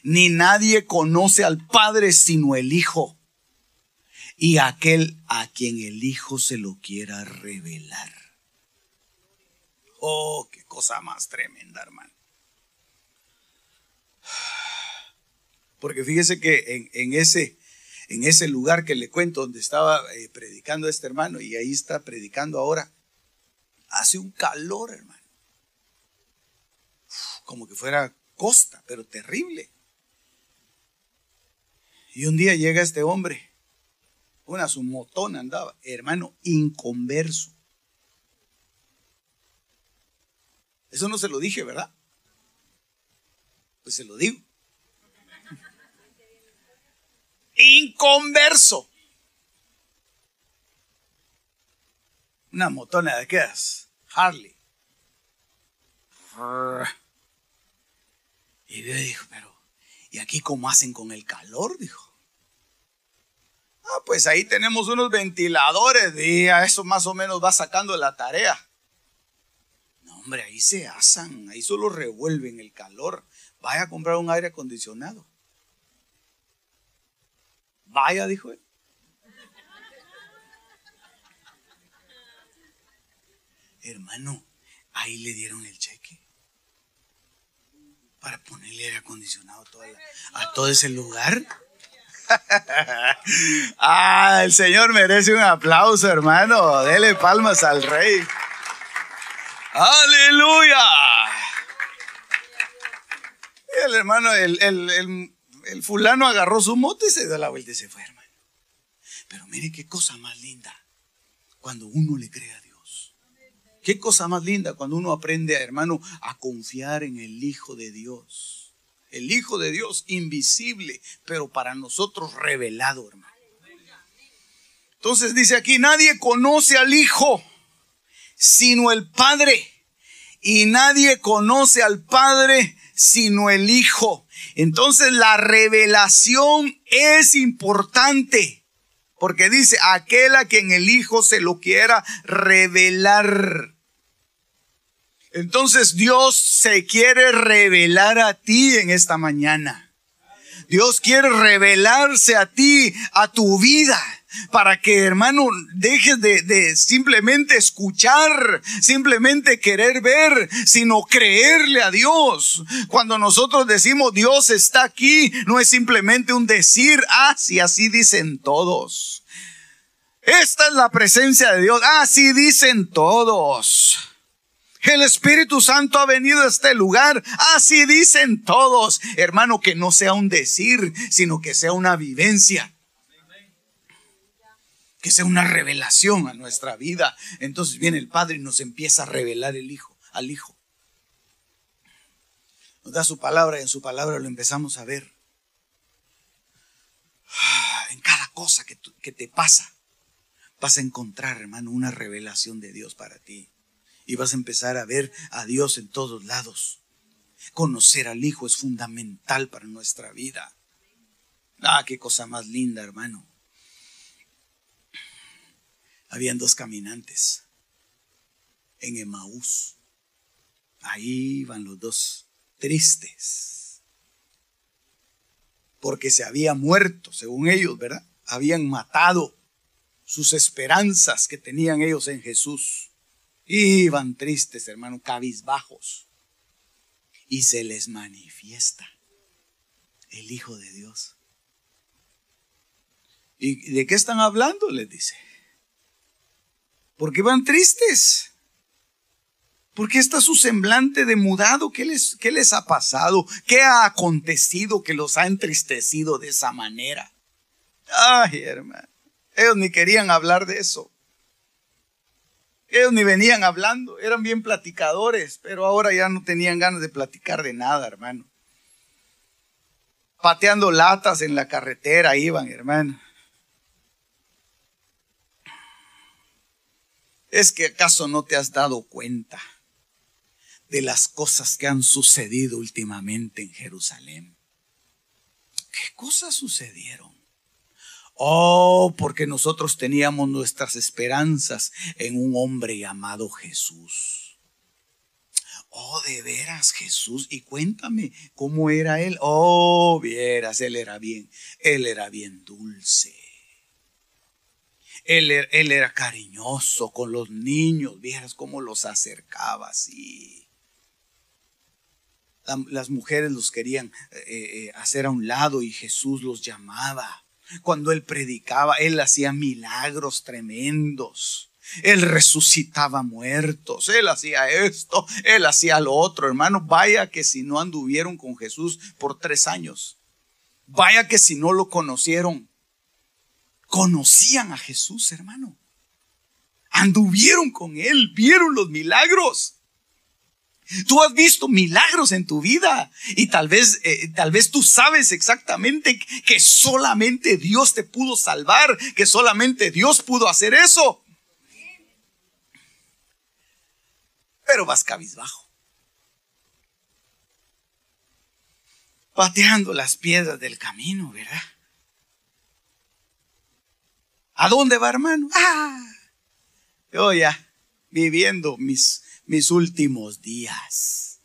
Ni nadie conoce al Padre sino el Hijo. Y aquel a quien el Hijo se lo quiera revelar. Oh, qué cosa más tremenda, hermano. Porque fíjese que en, ese, lugar que le cuento, donde estaba eh, predicando este hermano, y ahí está predicando ahora, hace un calor, hermano. Como que fuera costa, pero terrible. Y un día llega este hombre, una su motón andaba, hermano, inconverso. Eso no se lo dije, ¿verdad? Pues se lo digo. Inconverso. Una motona de quedas, Harley. Y dijo, pero, ¿y aquí cómo hacen con el calor? Dijo. Ah, pues ahí tenemos unos ventiladores y a eso más o menos va sacando la tarea. Hombre, ahí se asan, ahí solo revuelven el calor. Vaya a comprar un aire acondicionado. Vaya, dijo él. Hermano, ahí le dieron el cheque para ponerle aire acondicionado a todo ese lugar. ah, el Señor merece un aplauso, hermano. Dele palmas al Rey. Aleluya. El hermano, el, fulano agarró su moto y se dio la vuelta y se fue, hermano. Pero mire qué cosa más linda cuando uno le cree a Dios. Qué cosa más linda cuando uno aprende, hermano, a confiar en el Hijo de Dios el Hijo de Dios invisible, pero para nosotros revelado, hermano. Entonces dice aquí, nadie conoce al Hijo sino el Padre. Y nadie conoce al Padre sino el Hijo. Entonces la revelación es importante. Porque dice, aquel a quien el Hijo se lo quiera revelar. Entonces Dios se quiere revelar a ti en esta mañana. Dios quiere revelarse a ti, a tu vida, para que hermano dejes de, simplemente escuchar, simplemente querer ver, sino creerle a Dios. Cuando nosotros decimos Dios está aquí, no es simplemente un decir, ah, sí, así dicen todos. Esta es la presencia de Dios, ah, sí dicen todos. El Espíritu Santo ha venido a este lugar. Así dicen todos. Hermano, que no sea un decir, sino que sea una vivencia. Que sea una revelación a nuestra vida. Entonces viene el Padre y nos empieza a revelar el Hijo, al Hijo. Nos da su palabra y en su palabra lo empezamos a ver. Ah, en cada cosa que, que te pasa, vas a encontrar, hermano, una revelación de Dios para ti y vas a empezar a ver a Dios en todos lados. Conocer al Hijo es fundamental para nuestra vida. Ah, qué cosa más linda, hermano. Habían dos caminantes en Emaús. Ahí iban los dos tristes. Porque se había muerto, según ellos, ¿verdad? Habían matado sus esperanzas que tenían ellos en Jesús. Iban tristes, hermano, cabizbajos. Y se les manifiesta el Hijo de Dios. ¿Y de qué están hablando? Les dice. ¿Por qué van tristes? ¿Por qué está su semblante demudado? ¿Qué les, ¿Qué les ha pasado? ¿Qué ha acontecido que los ha entristecido de esa manera? Ay, hermano. Ellos ni querían hablar de eso. Ellos ni venían hablando, eran bien platicadores, pero ahora ya no tenían ganas de platicar de nada, hermano. Pateando latas en la carretera iban, hermano. ¿Es que acaso no te has dado cuenta de las cosas que han sucedido últimamente en Jerusalén? ¿Qué cosas sucedieron? Oh, porque nosotros teníamos nuestras esperanzas en un hombre llamado Jesús. Oh, de veras Jesús. Y cuéntame cómo era él. Oh, vieras, él era bien, él era bien dulce. Él, él, era cariñoso con los niños, vieras cómo los acercaba así. Las mujeres los querían eh, eh, hacer a un lado y Jesús los llamaba. Cuando él predicaba, él hacía milagros tremendos. Él resucitaba muertos, él hacía esto, él hacía lo otro, hermano. Vaya que si no anduvieron con Jesús por tres años, vaya que si no lo conocieron, conocían a Jesús, hermano. Anduvieron con él, vieron los milagros. Tú has visto milagros en tu vida y tal vez, eh, tal vez tú sabes exactamente que solamente Dios te pudo salvar, que solamente Dios pudo hacer eso. Pero vas cabizbajo. Pateando las piedras del camino, ¿verdad? ¿A dónde va, hermano? Ah, yo ya viviendo mis mis últimos días.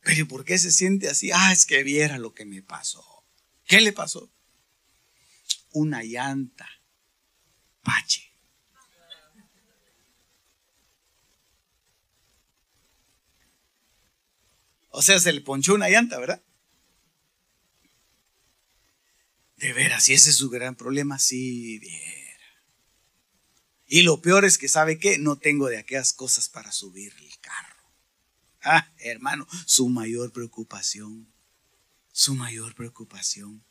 Pero ¿por qué se siente así? Ah, es que viera lo que me pasó. ¿Qué le pasó? Una llanta. Pache. O sea, se le ponchó una llanta, ¿verdad? De veras, si ese es su gran problema, sí, bien. Y lo peor es que, ¿sabe qué? No tengo de aquellas cosas para subir el carro. Ah, hermano, su mayor preocupación, su mayor preocupación.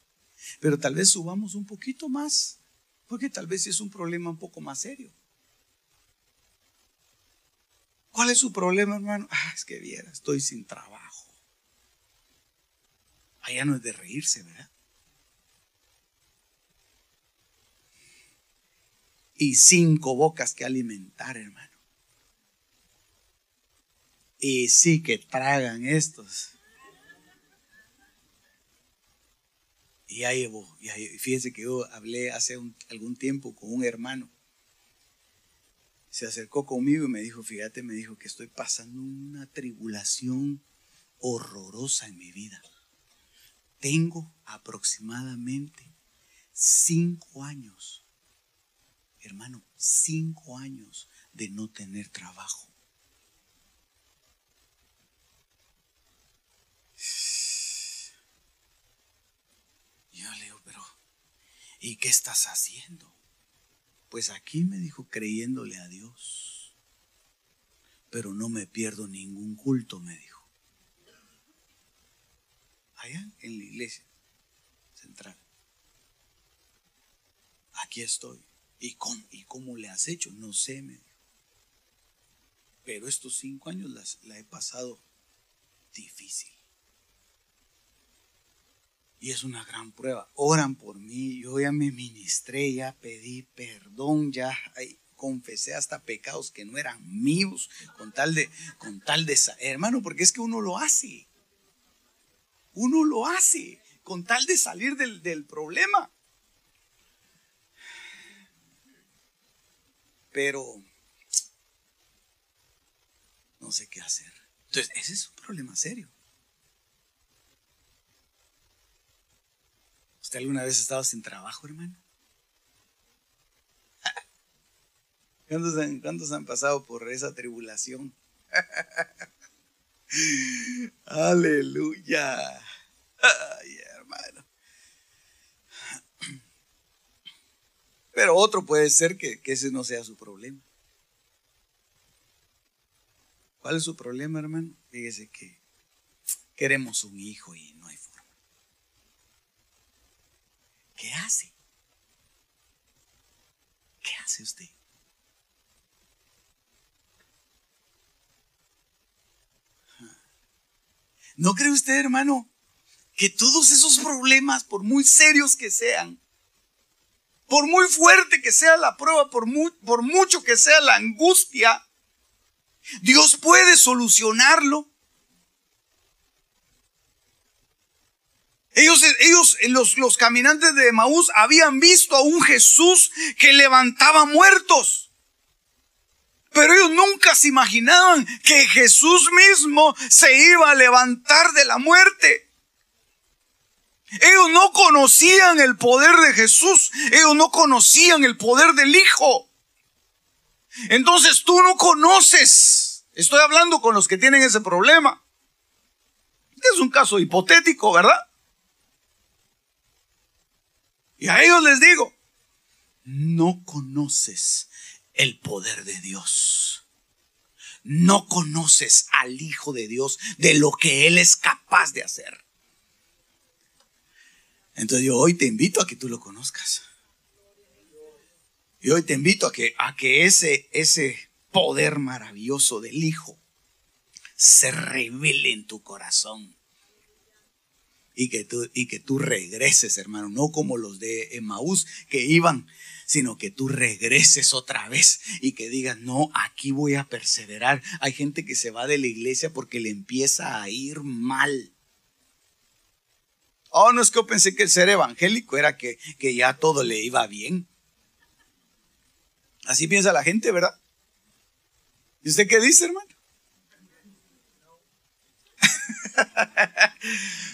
Pero tal vez subamos un poquito más, porque tal vez es un problema un poco más serio. ¿Cuál es su problema, hermano? Ah, es que viera, estoy sin trabajo. Allá no es de reírse, ¿verdad? Y cinco bocas que alimentar, hermano. Y sí que tragan estos. Y ahí llevo, y fíjense que yo hablé hace algún tiempo con un hermano. Se acercó conmigo y me dijo, fíjate, me dijo que estoy pasando una tribulación horrorosa en mi vida. Tengo aproximadamente cinco años hermano, cinco años de no tener trabajo. Yo le digo, pero ¿y qué estás haciendo? Pues aquí me dijo creyéndole a Dios. Pero no me pierdo ningún culto, me dijo. Allá en la iglesia central. Aquí estoy. ¿Y cómo, ¿Y cómo le has hecho? No sé, me dijo. Pero estos cinco años las, la he pasado difícil. Y es una gran prueba. Oran por mí, yo ya me ministré, ya pedí perdón, ya confesé hasta pecados que no eran míos, con tal de, con tal de, hermano, porque es que uno lo hace. Uno lo hace con tal de salir del, del problema. Pero no sé qué hacer. Entonces, ese es un problema serio. ¿Usted alguna vez ha estado sin trabajo, hermano? ¿Cuántos han, ¿Cuántos han pasado por esa tribulación? Aleluya. Ay, hermano. Pero otro puede ser que, ese no sea su problema. ¿Cuál es su problema, hermano? Fíjese que queremos un hijo y no hay forma. ¿Qué hace? ¿Qué hace usted? ¿No cree usted, hermano, que todos esos problemas, por muy serios que sean, por muy fuerte que sea la prueba, por, por mucho que sea la angustia, Dios puede solucionarlo. Ellos, ellos los, los caminantes de Maús habían visto a un Jesús que levantaba muertos. Pero ellos nunca se imaginaban que Jesús mismo se iba a levantar de la muerte. Ellos no conocían el poder de Jesús. Ellos no conocían el poder del Hijo. Entonces tú no conoces. Estoy hablando con los que tienen ese problema. Es un caso hipotético, ¿verdad? Y a ellos les digo, no conoces el poder de Dios. No conoces al Hijo de Dios de lo que Él es capaz de hacer. Entonces yo hoy te invito a que tú lo conozcas. Y hoy te invito a que, a que ese, ese poder maravilloso del Hijo se revele en tu corazón. Y que, tú, y que tú regreses, hermano, no como los de Emaús que iban, sino que tú regreses otra vez y que digas, no, aquí voy a perseverar. Hay gente que se va de la iglesia porque le empieza a ir mal. Oh, no es que yo pensé que el ser evangélico era que, que ya todo le iba bien. Así piensa la gente, ¿verdad? ¿Y usted qué dice, hermano?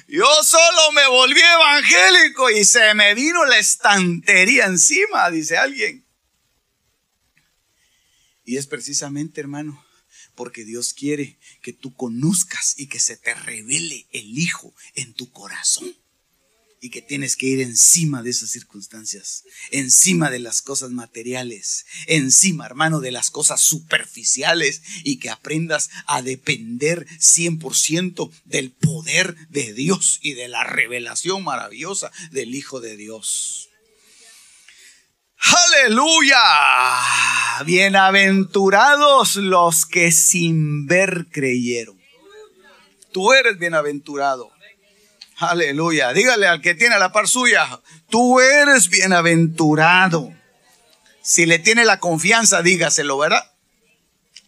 Yo solo me volví evangélico y se me vino la estantería encima, dice alguien. Y es precisamente, hermano, porque Dios quiere que tú conozcas y que se te revele el Hijo en tu corazón y que tienes que ir encima de esas circunstancias, encima de las cosas materiales, encima, hermano, de las cosas superficiales y que aprendas a depender 100% del poder de Dios y de la revelación maravillosa del Hijo de Dios. Aleluya. Bienaventurados los que sin ver creyeron. Tú eres bienaventurado. Aleluya. Dígale al que tiene la par suya, tú eres bienaventurado. Si le tiene la confianza, dígaselo, ¿verdad?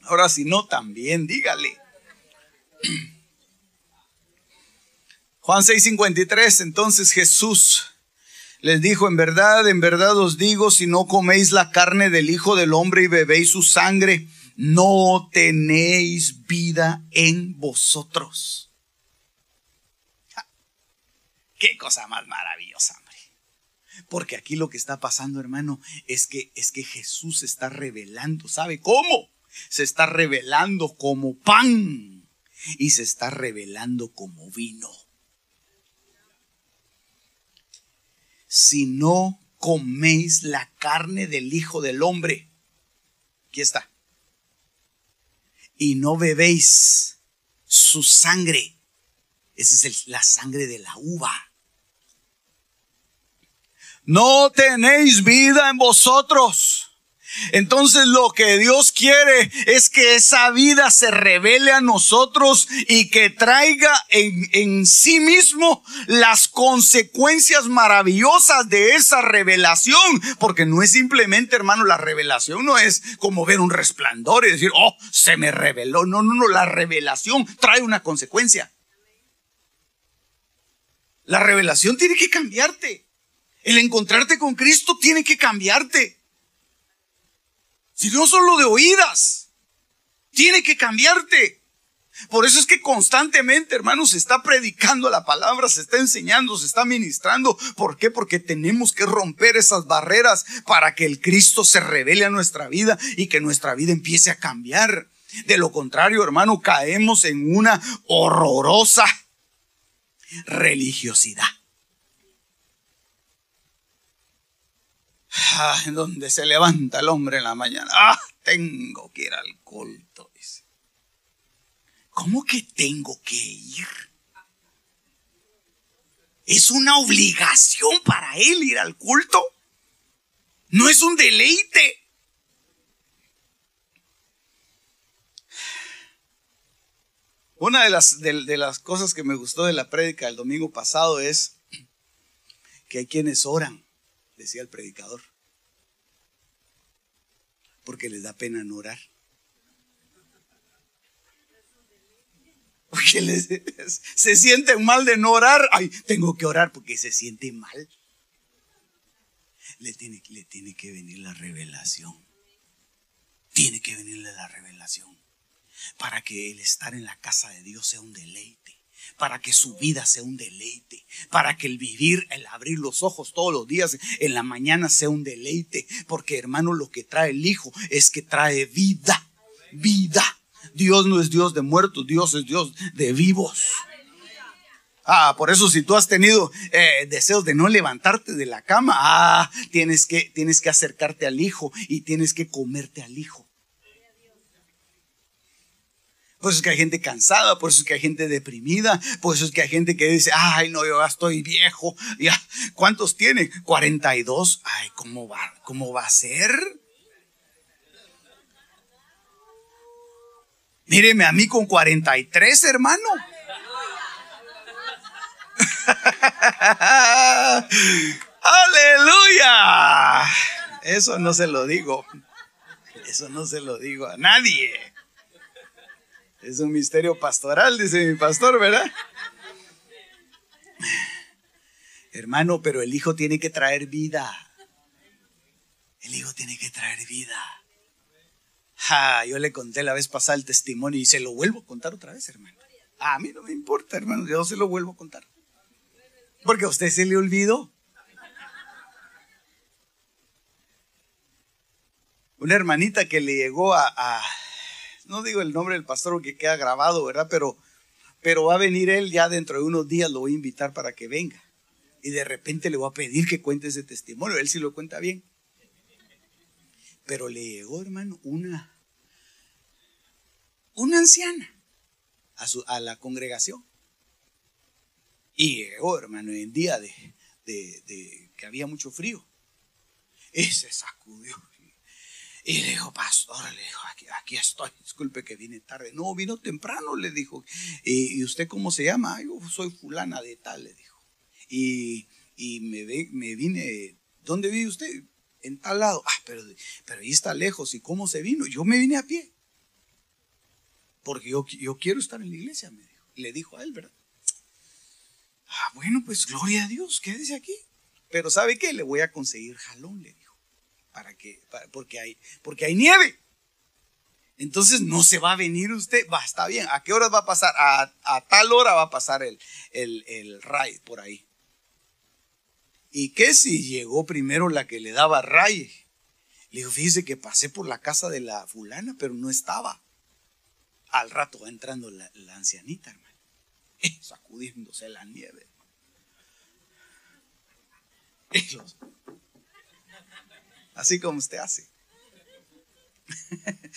Ahora si no, también dígale. Juan 6:53, entonces Jesús les dijo, en verdad, en verdad os digo, si no coméis la carne del Hijo del Hombre y bebéis su sangre, no tenéis vida en vosotros. Qué cosa más maravillosa, hombre. Porque aquí lo que está pasando, hermano, es que es que Jesús se está revelando, ¿sabe cómo? Se está revelando como pan y se está revelando como vino. Si no coméis la carne del Hijo del Hombre, aquí está, y no bebéis su sangre, esa es la sangre de la uva no tenéis vida en vosotros. Entonces lo que Dios quiere es que esa vida se revele a nosotros y que traiga en, en, sí mismo las consecuencias maravillosas de esa revelación. Porque no es simplemente, hermano, la revelación no es como ver un resplandor y decir, oh, se me reveló. No, no, no, la revelación trae una consecuencia. La revelación tiene que cambiarte. El encontrarte con Cristo tiene que cambiarte. Si no solo de oídas, tiene que cambiarte. Por eso es que constantemente, hermanos, se está predicando la palabra, se está enseñando, se está ministrando. ¿Por qué? Porque tenemos que romper esas barreras para que el Cristo se revele a nuestra vida y que nuestra vida empiece a cambiar. De lo contrario, hermano, caemos en una horrorosa religiosidad. Ah, en donde se levanta el hombre en la mañana. Ah, tengo que ir al culto. ¿Cómo que tengo que ir? Es una obligación para él ir al culto. No es un deleite. Una de las, de, de las cosas que me gustó de la prédica del domingo pasado es que hay quienes oran decía el predicador, porque les da pena no orar. Porque se sienten mal de no orar. Ay, tengo que orar porque se siente mal. Le tiene, le tiene que venir la revelación. Tiene que venirle la revelación. Para que el estar en la casa de Dios sea un deleite para que su vida sea un deleite, para que el vivir, el abrir los ojos todos los días en la mañana sea un deleite, porque hermano lo que trae el Hijo es que trae vida, vida. Dios no es Dios de muertos, Dios es Dios de vivos. Ah, por eso si tú has tenido eh, deseos de no levantarte de la cama, ah, tienes que, tienes que acercarte al Hijo y tienes que comerte al Hijo. Por eso es que hay gente cansada, por eso es que hay gente deprimida, por eso es que hay gente que dice, ay, no, yo ya estoy viejo. Ya, ¿Cuántos tiene? 42. Ay, ¿cómo va, cómo va a ser? Míreme a mí con 43, hermano. Aleluya. Eso no se lo digo. Eso no se lo digo a nadie. Es un misterio pastoral, dice mi pastor, ¿verdad? Hermano, pero el hijo tiene que traer vida. El hijo tiene que traer vida. yo le conté la vez pasada el testimonio y se lo vuelvo a contar otra vez, hermano. A mí no me importa, hermano, yo se lo vuelvo a contar. Porque a usted se le olvidó. Una hermanita que le llegó a no digo el nombre del pastor que queda grabado, ¿verdad? Pero, pero va a venir él ya dentro de unos días, lo voy a invitar para que venga. Y de repente le voy a pedir que cuente ese testimonio, él sí lo cuenta bien. Pero le llegó, hermano, una, una anciana a, su, a la congregación. Y llegó, hermano, en día de, de que había mucho frío. Y se sacudió y le dijo, pastor, le dijo, aquí, estoy, disculpe que vine tarde. No, vino temprano, le dijo. ¿Y, usted cómo se llama? Yo soy fulana de tal, le dijo. Y, me, me vine, ¿dónde vive usted? En tal lado. Ah, pero, pero ahí está lejos. ¿Y cómo se vino? Yo me vine a pie. Porque yo, yo quiero estar en la iglesia, me dijo. Le dijo a él, ¿verdad? Ah, bueno, pues gloria a Dios, quédese aquí. Pero ¿sabe qué? Le voy a conseguir jalón, le para que, porque, hay, porque hay nieve. Entonces no se va a venir usted, va, está bien. ¿A qué horas va a pasar? A, tal hora va a pasar el, el, el ray por ahí. ¿Y qué si llegó primero la que le daba ray? Le dijo, fíjese que pasé por la casa de la fulana, pero no estaba. Al rato va entrando la, ancianita, hermano, sacudiéndose la nieve. Así como usted hace.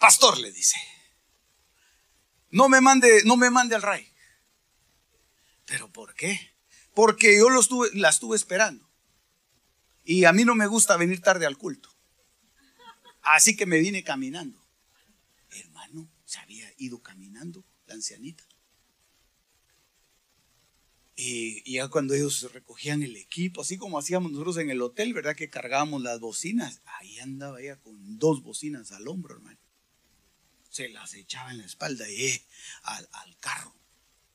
Pastor le dice, no me mande, no me mande al rey. ¿Pero por qué? Porque yo la estuve esperando. Y a mí no me gusta venir tarde al culto. Así que me vine caminando. Hermano, se había ido caminando la ancianita. Y, ya cuando ellos recogían el equipo, así como hacíamos nosotros en el hotel, ¿verdad? Que cargábamos las bocinas. Ahí andaba ella con dos bocinas al hombro, hermano. Se las echaba en la espalda y eh, al, carro.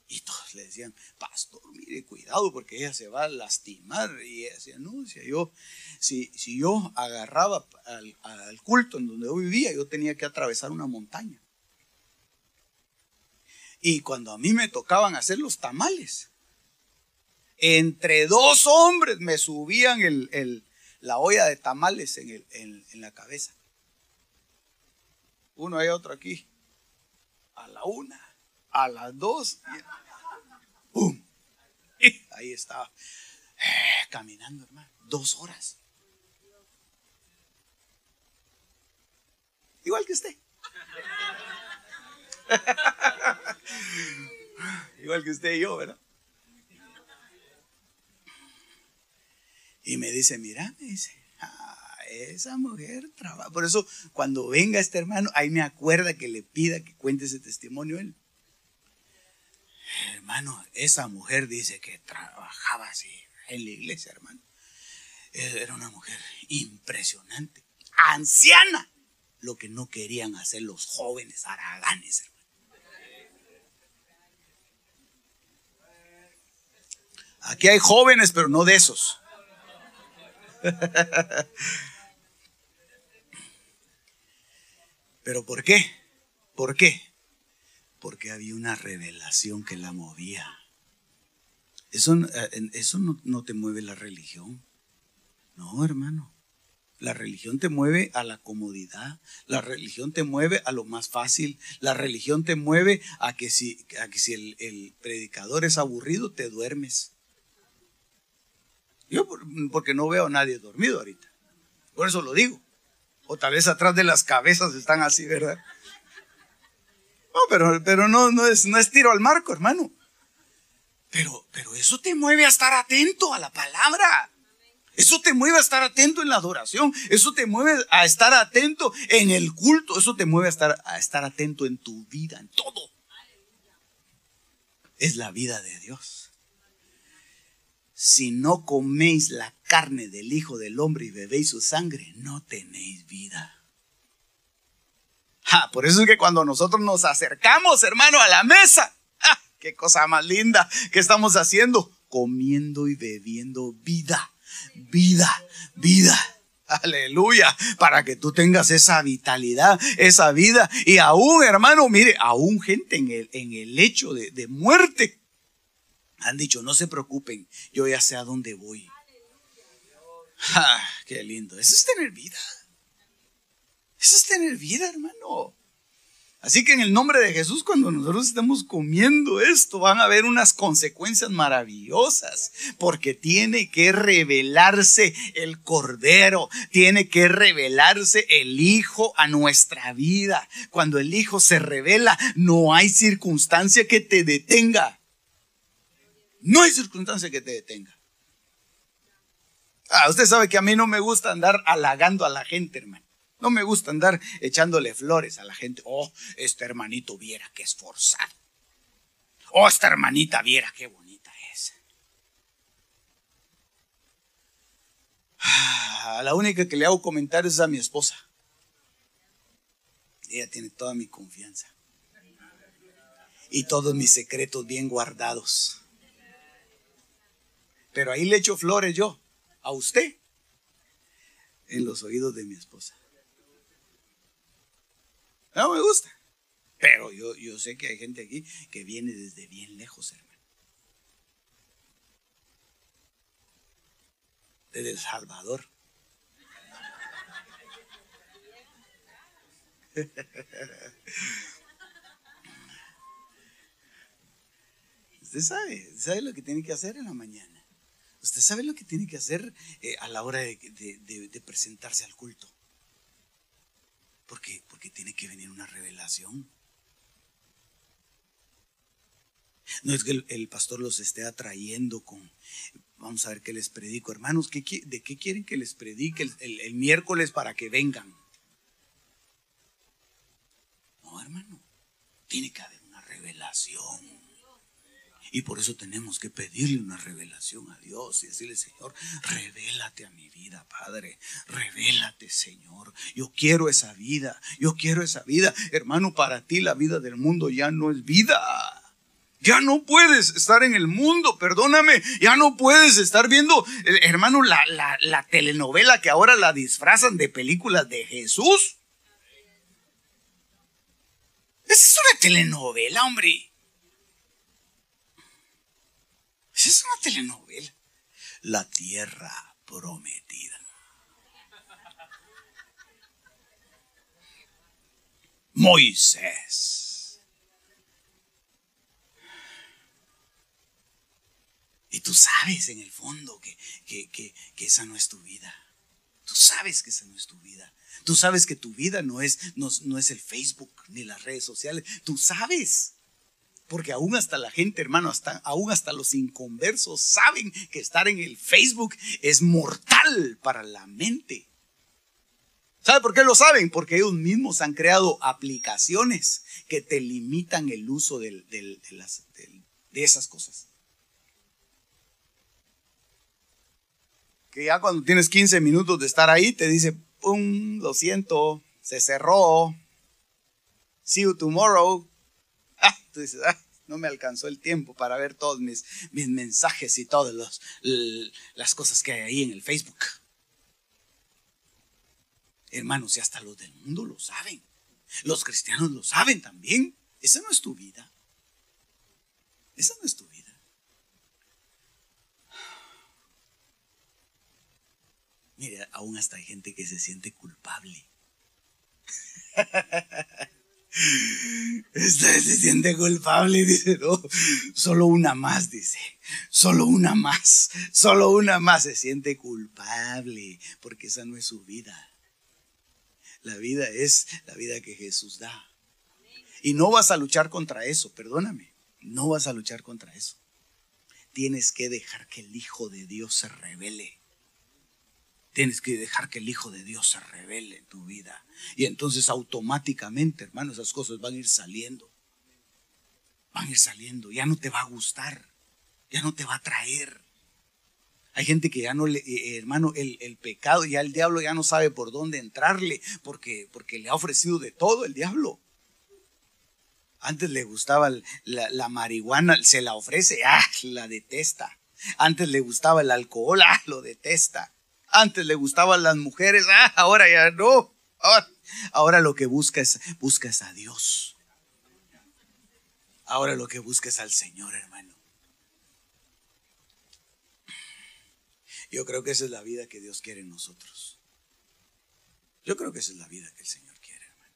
Y todos le decían, pastor, mire, cuidado porque ella se va a lastimar. Y ella decía, no, decía yo, si, yo agarraba al, al culto en donde yo vivía, yo tenía que atravesar una montaña. Y cuando a mí me tocaban hacer los tamales, entre dos hombres me subían el, la olla de tamales en, en, la cabeza. Uno hay otro aquí. A la una, a las dos. ¡Pum! Ahí estaba. Eh, caminando, hermano. Dos horas. Igual que usted. Igual que usted y yo, ¿verdad? Y me dice, mira, me dice, ah, esa mujer trabaja. Por eso, cuando venga este hermano, ahí me acuerda que le pida que cuente ese testimonio él. Hermano, esa mujer dice que trabajaba así en la iglesia, hermano. Era una mujer impresionante, anciana, lo que no querían hacer los jóvenes araganes, hermano. Aquí hay jóvenes, pero no de esos. ¿Pero por qué? ¿Por qué? Porque había una revelación que la movía. Eso, eh, eso no, no te mueve la religión. No, hermano. La religión te mueve a la comodidad, la religión te mueve a lo más fácil, la religión te mueve a que si, a que si el, el predicador es aburrido, te duermes. Yo porque no veo a nadie dormido ahorita. Por eso lo digo. O tal vez atrás de las cabezas están así, ¿verdad? No, pero, pero no, no, es, no es tiro al marco, hermano. Pero, pero eso te mueve a estar atento a la palabra. Eso te mueve a estar atento en la adoración. Eso te mueve a estar atento en el culto. Eso te mueve a estar, a estar atento en tu vida, en todo. Es la vida de Dios. Si no coméis la carne del Hijo del Hombre y bebéis su sangre, no tenéis vida. por eso es que cuando nosotros nos acercamos, hermano, a la mesa, qué cosa más linda que estamos haciendo, comiendo y bebiendo vida vida, vida. Aleluya, para que tú tengas esa vitalidad, esa vida. Y aún, hermano, mire, aún gente en el, en el hecho de muerte. Han dicho, no se preocupen, yo ya sé a dónde voy. Ah, qué lindo. Eso es tener vida. Eso es tener vida, hermano. Así que en el nombre de Jesús, cuando nosotros estemos comiendo esto, van a haber unas consecuencias maravillosas, porque tiene que revelarse el Cordero, tiene que revelarse el Hijo a nuestra vida. Cuando el Hijo se revela, no hay circunstancia que te detenga. No hay circunstancia que te detenga. Ah, usted sabe que a mí no me gusta andar halagando a la gente, hermano. No me gusta andar echándole flores a la gente. Oh, este hermanito viera qué esforzado. Oh, esta hermanita viera qué bonita es. Ah, la única que le hago comentarios es a mi esposa. Ella tiene toda mi confianza. Y todos mis secretos bien guardados. Pero ahí le echo flores yo, a usted, en los oídos de mi esposa. No me gusta. Pero yo, yo sé que hay gente aquí que viene desde bien lejos, hermano. Desde El Salvador. Usted sabe, sabe lo que tiene que hacer en la mañana. Usted sabe lo que tiene que hacer eh, a la hora de presentarse al culto. Porque, porque tiene que venir una revelación. No es que el, pastor los esté atrayendo con, vamos a ver qué les predico. Hermanos, ¿de qué quieren que les predique el miércoles para que vengan? No, hermano, tiene que haber una revelación. Y por eso tenemos que pedirle una revelación a Dios y decirle, Señor, revélate a mi vida, Padre. Revélate, Señor. Yo quiero esa vida. Yo quiero esa vida. Hermano, para ti la vida del mundo ya no es vida. Ya no puedes estar en el mundo, perdóname. Ya no puedes estar viendo, eh, hermano, la, la telenovela que ahora la disfrazan de películas de Jesús. Esa es una telenovela, hombre. Es una telenovela. La tierra prometida. Moisés. Y tú sabes en el fondo que, que, esa no es tu vida. Tú sabes que esa no es tu vida. Tú sabes que tu vida no es, no, no es el Facebook ni las redes sociales. Tú sabes. Porque aún hasta la gente, hermano, hasta, aún hasta los inconversos saben que estar en el Facebook es mortal para la mente. ¿Sabe por qué lo saben? Porque ellos mismos han creado aplicaciones que te limitan el uso de, de esas cosas. Que ya cuando tienes 15 minutos de estar ahí, te dice, ¡pum! Lo siento, se cerró. See you tomorrow. Tú dices, ah, no me alcanzó el tiempo para ver todos mis, mis mensajes y todas las cosas que hay ahí en el Facebook. Hermanos, y hasta los del mundo lo saben. Los cristianos lo saben también. Esa no es tu vida. Esa no es tu vida. Mire, aún hasta hay gente que se siente culpable. Esta se siente culpable, dice, no, solo una más, dice, solo una más, solo una más se siente culpable, porque esa no es su vida. La vida es la vida que Jesús da. Y no vas a luchar contra eso, perdóname, no vas a luchar contra eso. Tienes que dejar que el Hijo de Dios se revele. Tienes que dejar que el Hijo de Dios se revele en tu vida. Y entonces automáticamente, hermano, esas cosas van a ir saliendo. Van a ir saliendo. Ya no te va a gustar. Ya no te va a traer. Hay gente que ya no le, eh, hermano, el, pecado, ya el diablo ya no sabe por dónde entrarle, porque, porque le ha ofrecido de todo el diablo. Antes le gustaba la marihuana, se la ofrece, ah, la detesta. Antes le gustaba el alcohol, ah, lo detesta. Antes le gustaban las mujeres, ah, ahora ya no. Ahora, lo que busca es, busca a Dios. Ahora lo que busca es al Señor, hermano. Yo creo que esa es la vida que Dios quiere en nosotros. Yo creo que esa es la vida que el Señor quiere, hermano.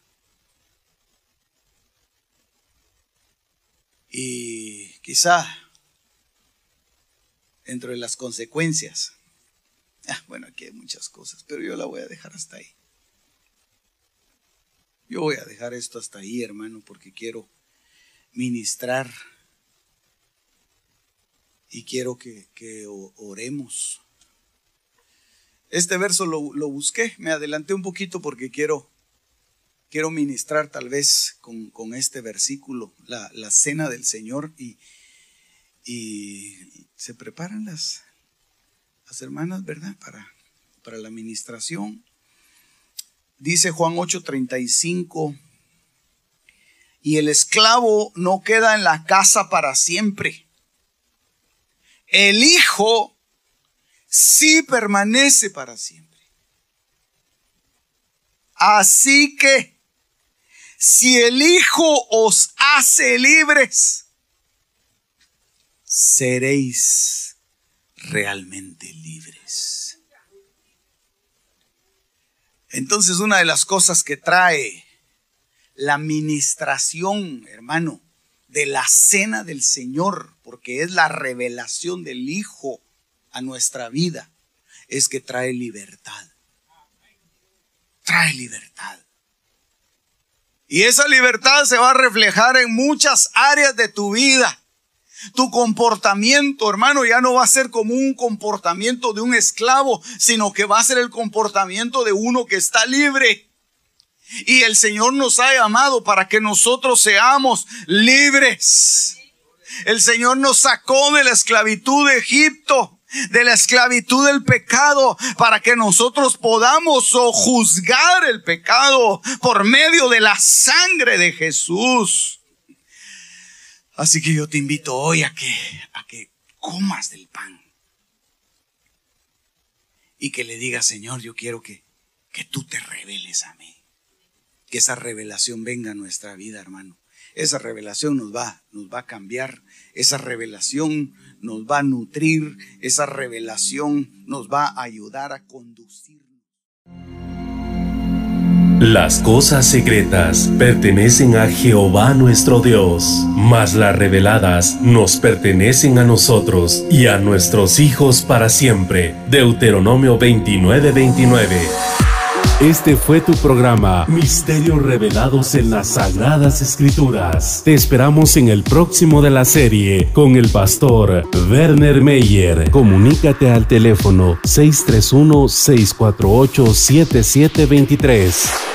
Y quizá, entre las consecuencias, Ah, bueno, aquí hay muchas cosas, pero yo la voy a dejar hasta ahí. Yo voy a dejar esto hasta ahí, hermano, porque quiero ministrar y quiero que, oremos. Este verso lo, busqué, me adelanté un poquito porque quiero, quiero ministrar tal vez con, este versículo, la, cena del Señor y, y se preparan las, las hermanas, ¿verdad? Para, para la administración. Dice Juan 8:35, y el esclavo no queda en la casa para siempre. El hijo sí permanece para siempre. Así que, si el hijo os hace libres, seréis realmente libres. Entonces una de las cosas que trae la ministración, hermano, de la cena del Señor, porque es la revelación del Hijo a nuestra vida, es que trae libertad. Trae libertad. Y esa libertad se va a reflejar en muchas áreas de tu vida. Tu comportamiento, hermano, ya no va a ser como un comportamiento de un esclavo, sino que va a ser el comportamiento de uno que está libre. Y el Señor nos ha llamado para que nosotros seamos libres. El Señor nos sacó de la esclavitud de Egipto, de la esclavitud del pecado, para que nosotros podamos juzgar el pecado por medio de la sangre de Jesús. Así que yo te invito hoy a que, a que comas del pan. Y que le digas, Señor, yo quiero que, que tú te reveles a mí. Que esa revelación venga a nuestra vida, hermano. Esa revelación nos va, nos va a cambiar. Esa revelación nos va a nutrir. Esa revelación nos va a ayudar a conducir. Las cosas secretas pertenecen a Jehová nuestro Dios, mas las reveladas nos pertenecen a nosotros y a nuestros hijos para siempre. Deuteronomio 29:29. Este fue tu programa Misterios revelados en las Sagradas Escrituras. Te esperamos en el próximo de la serie con el pastor Werner Meyer. Comunícate al teléfono 631 648 7723.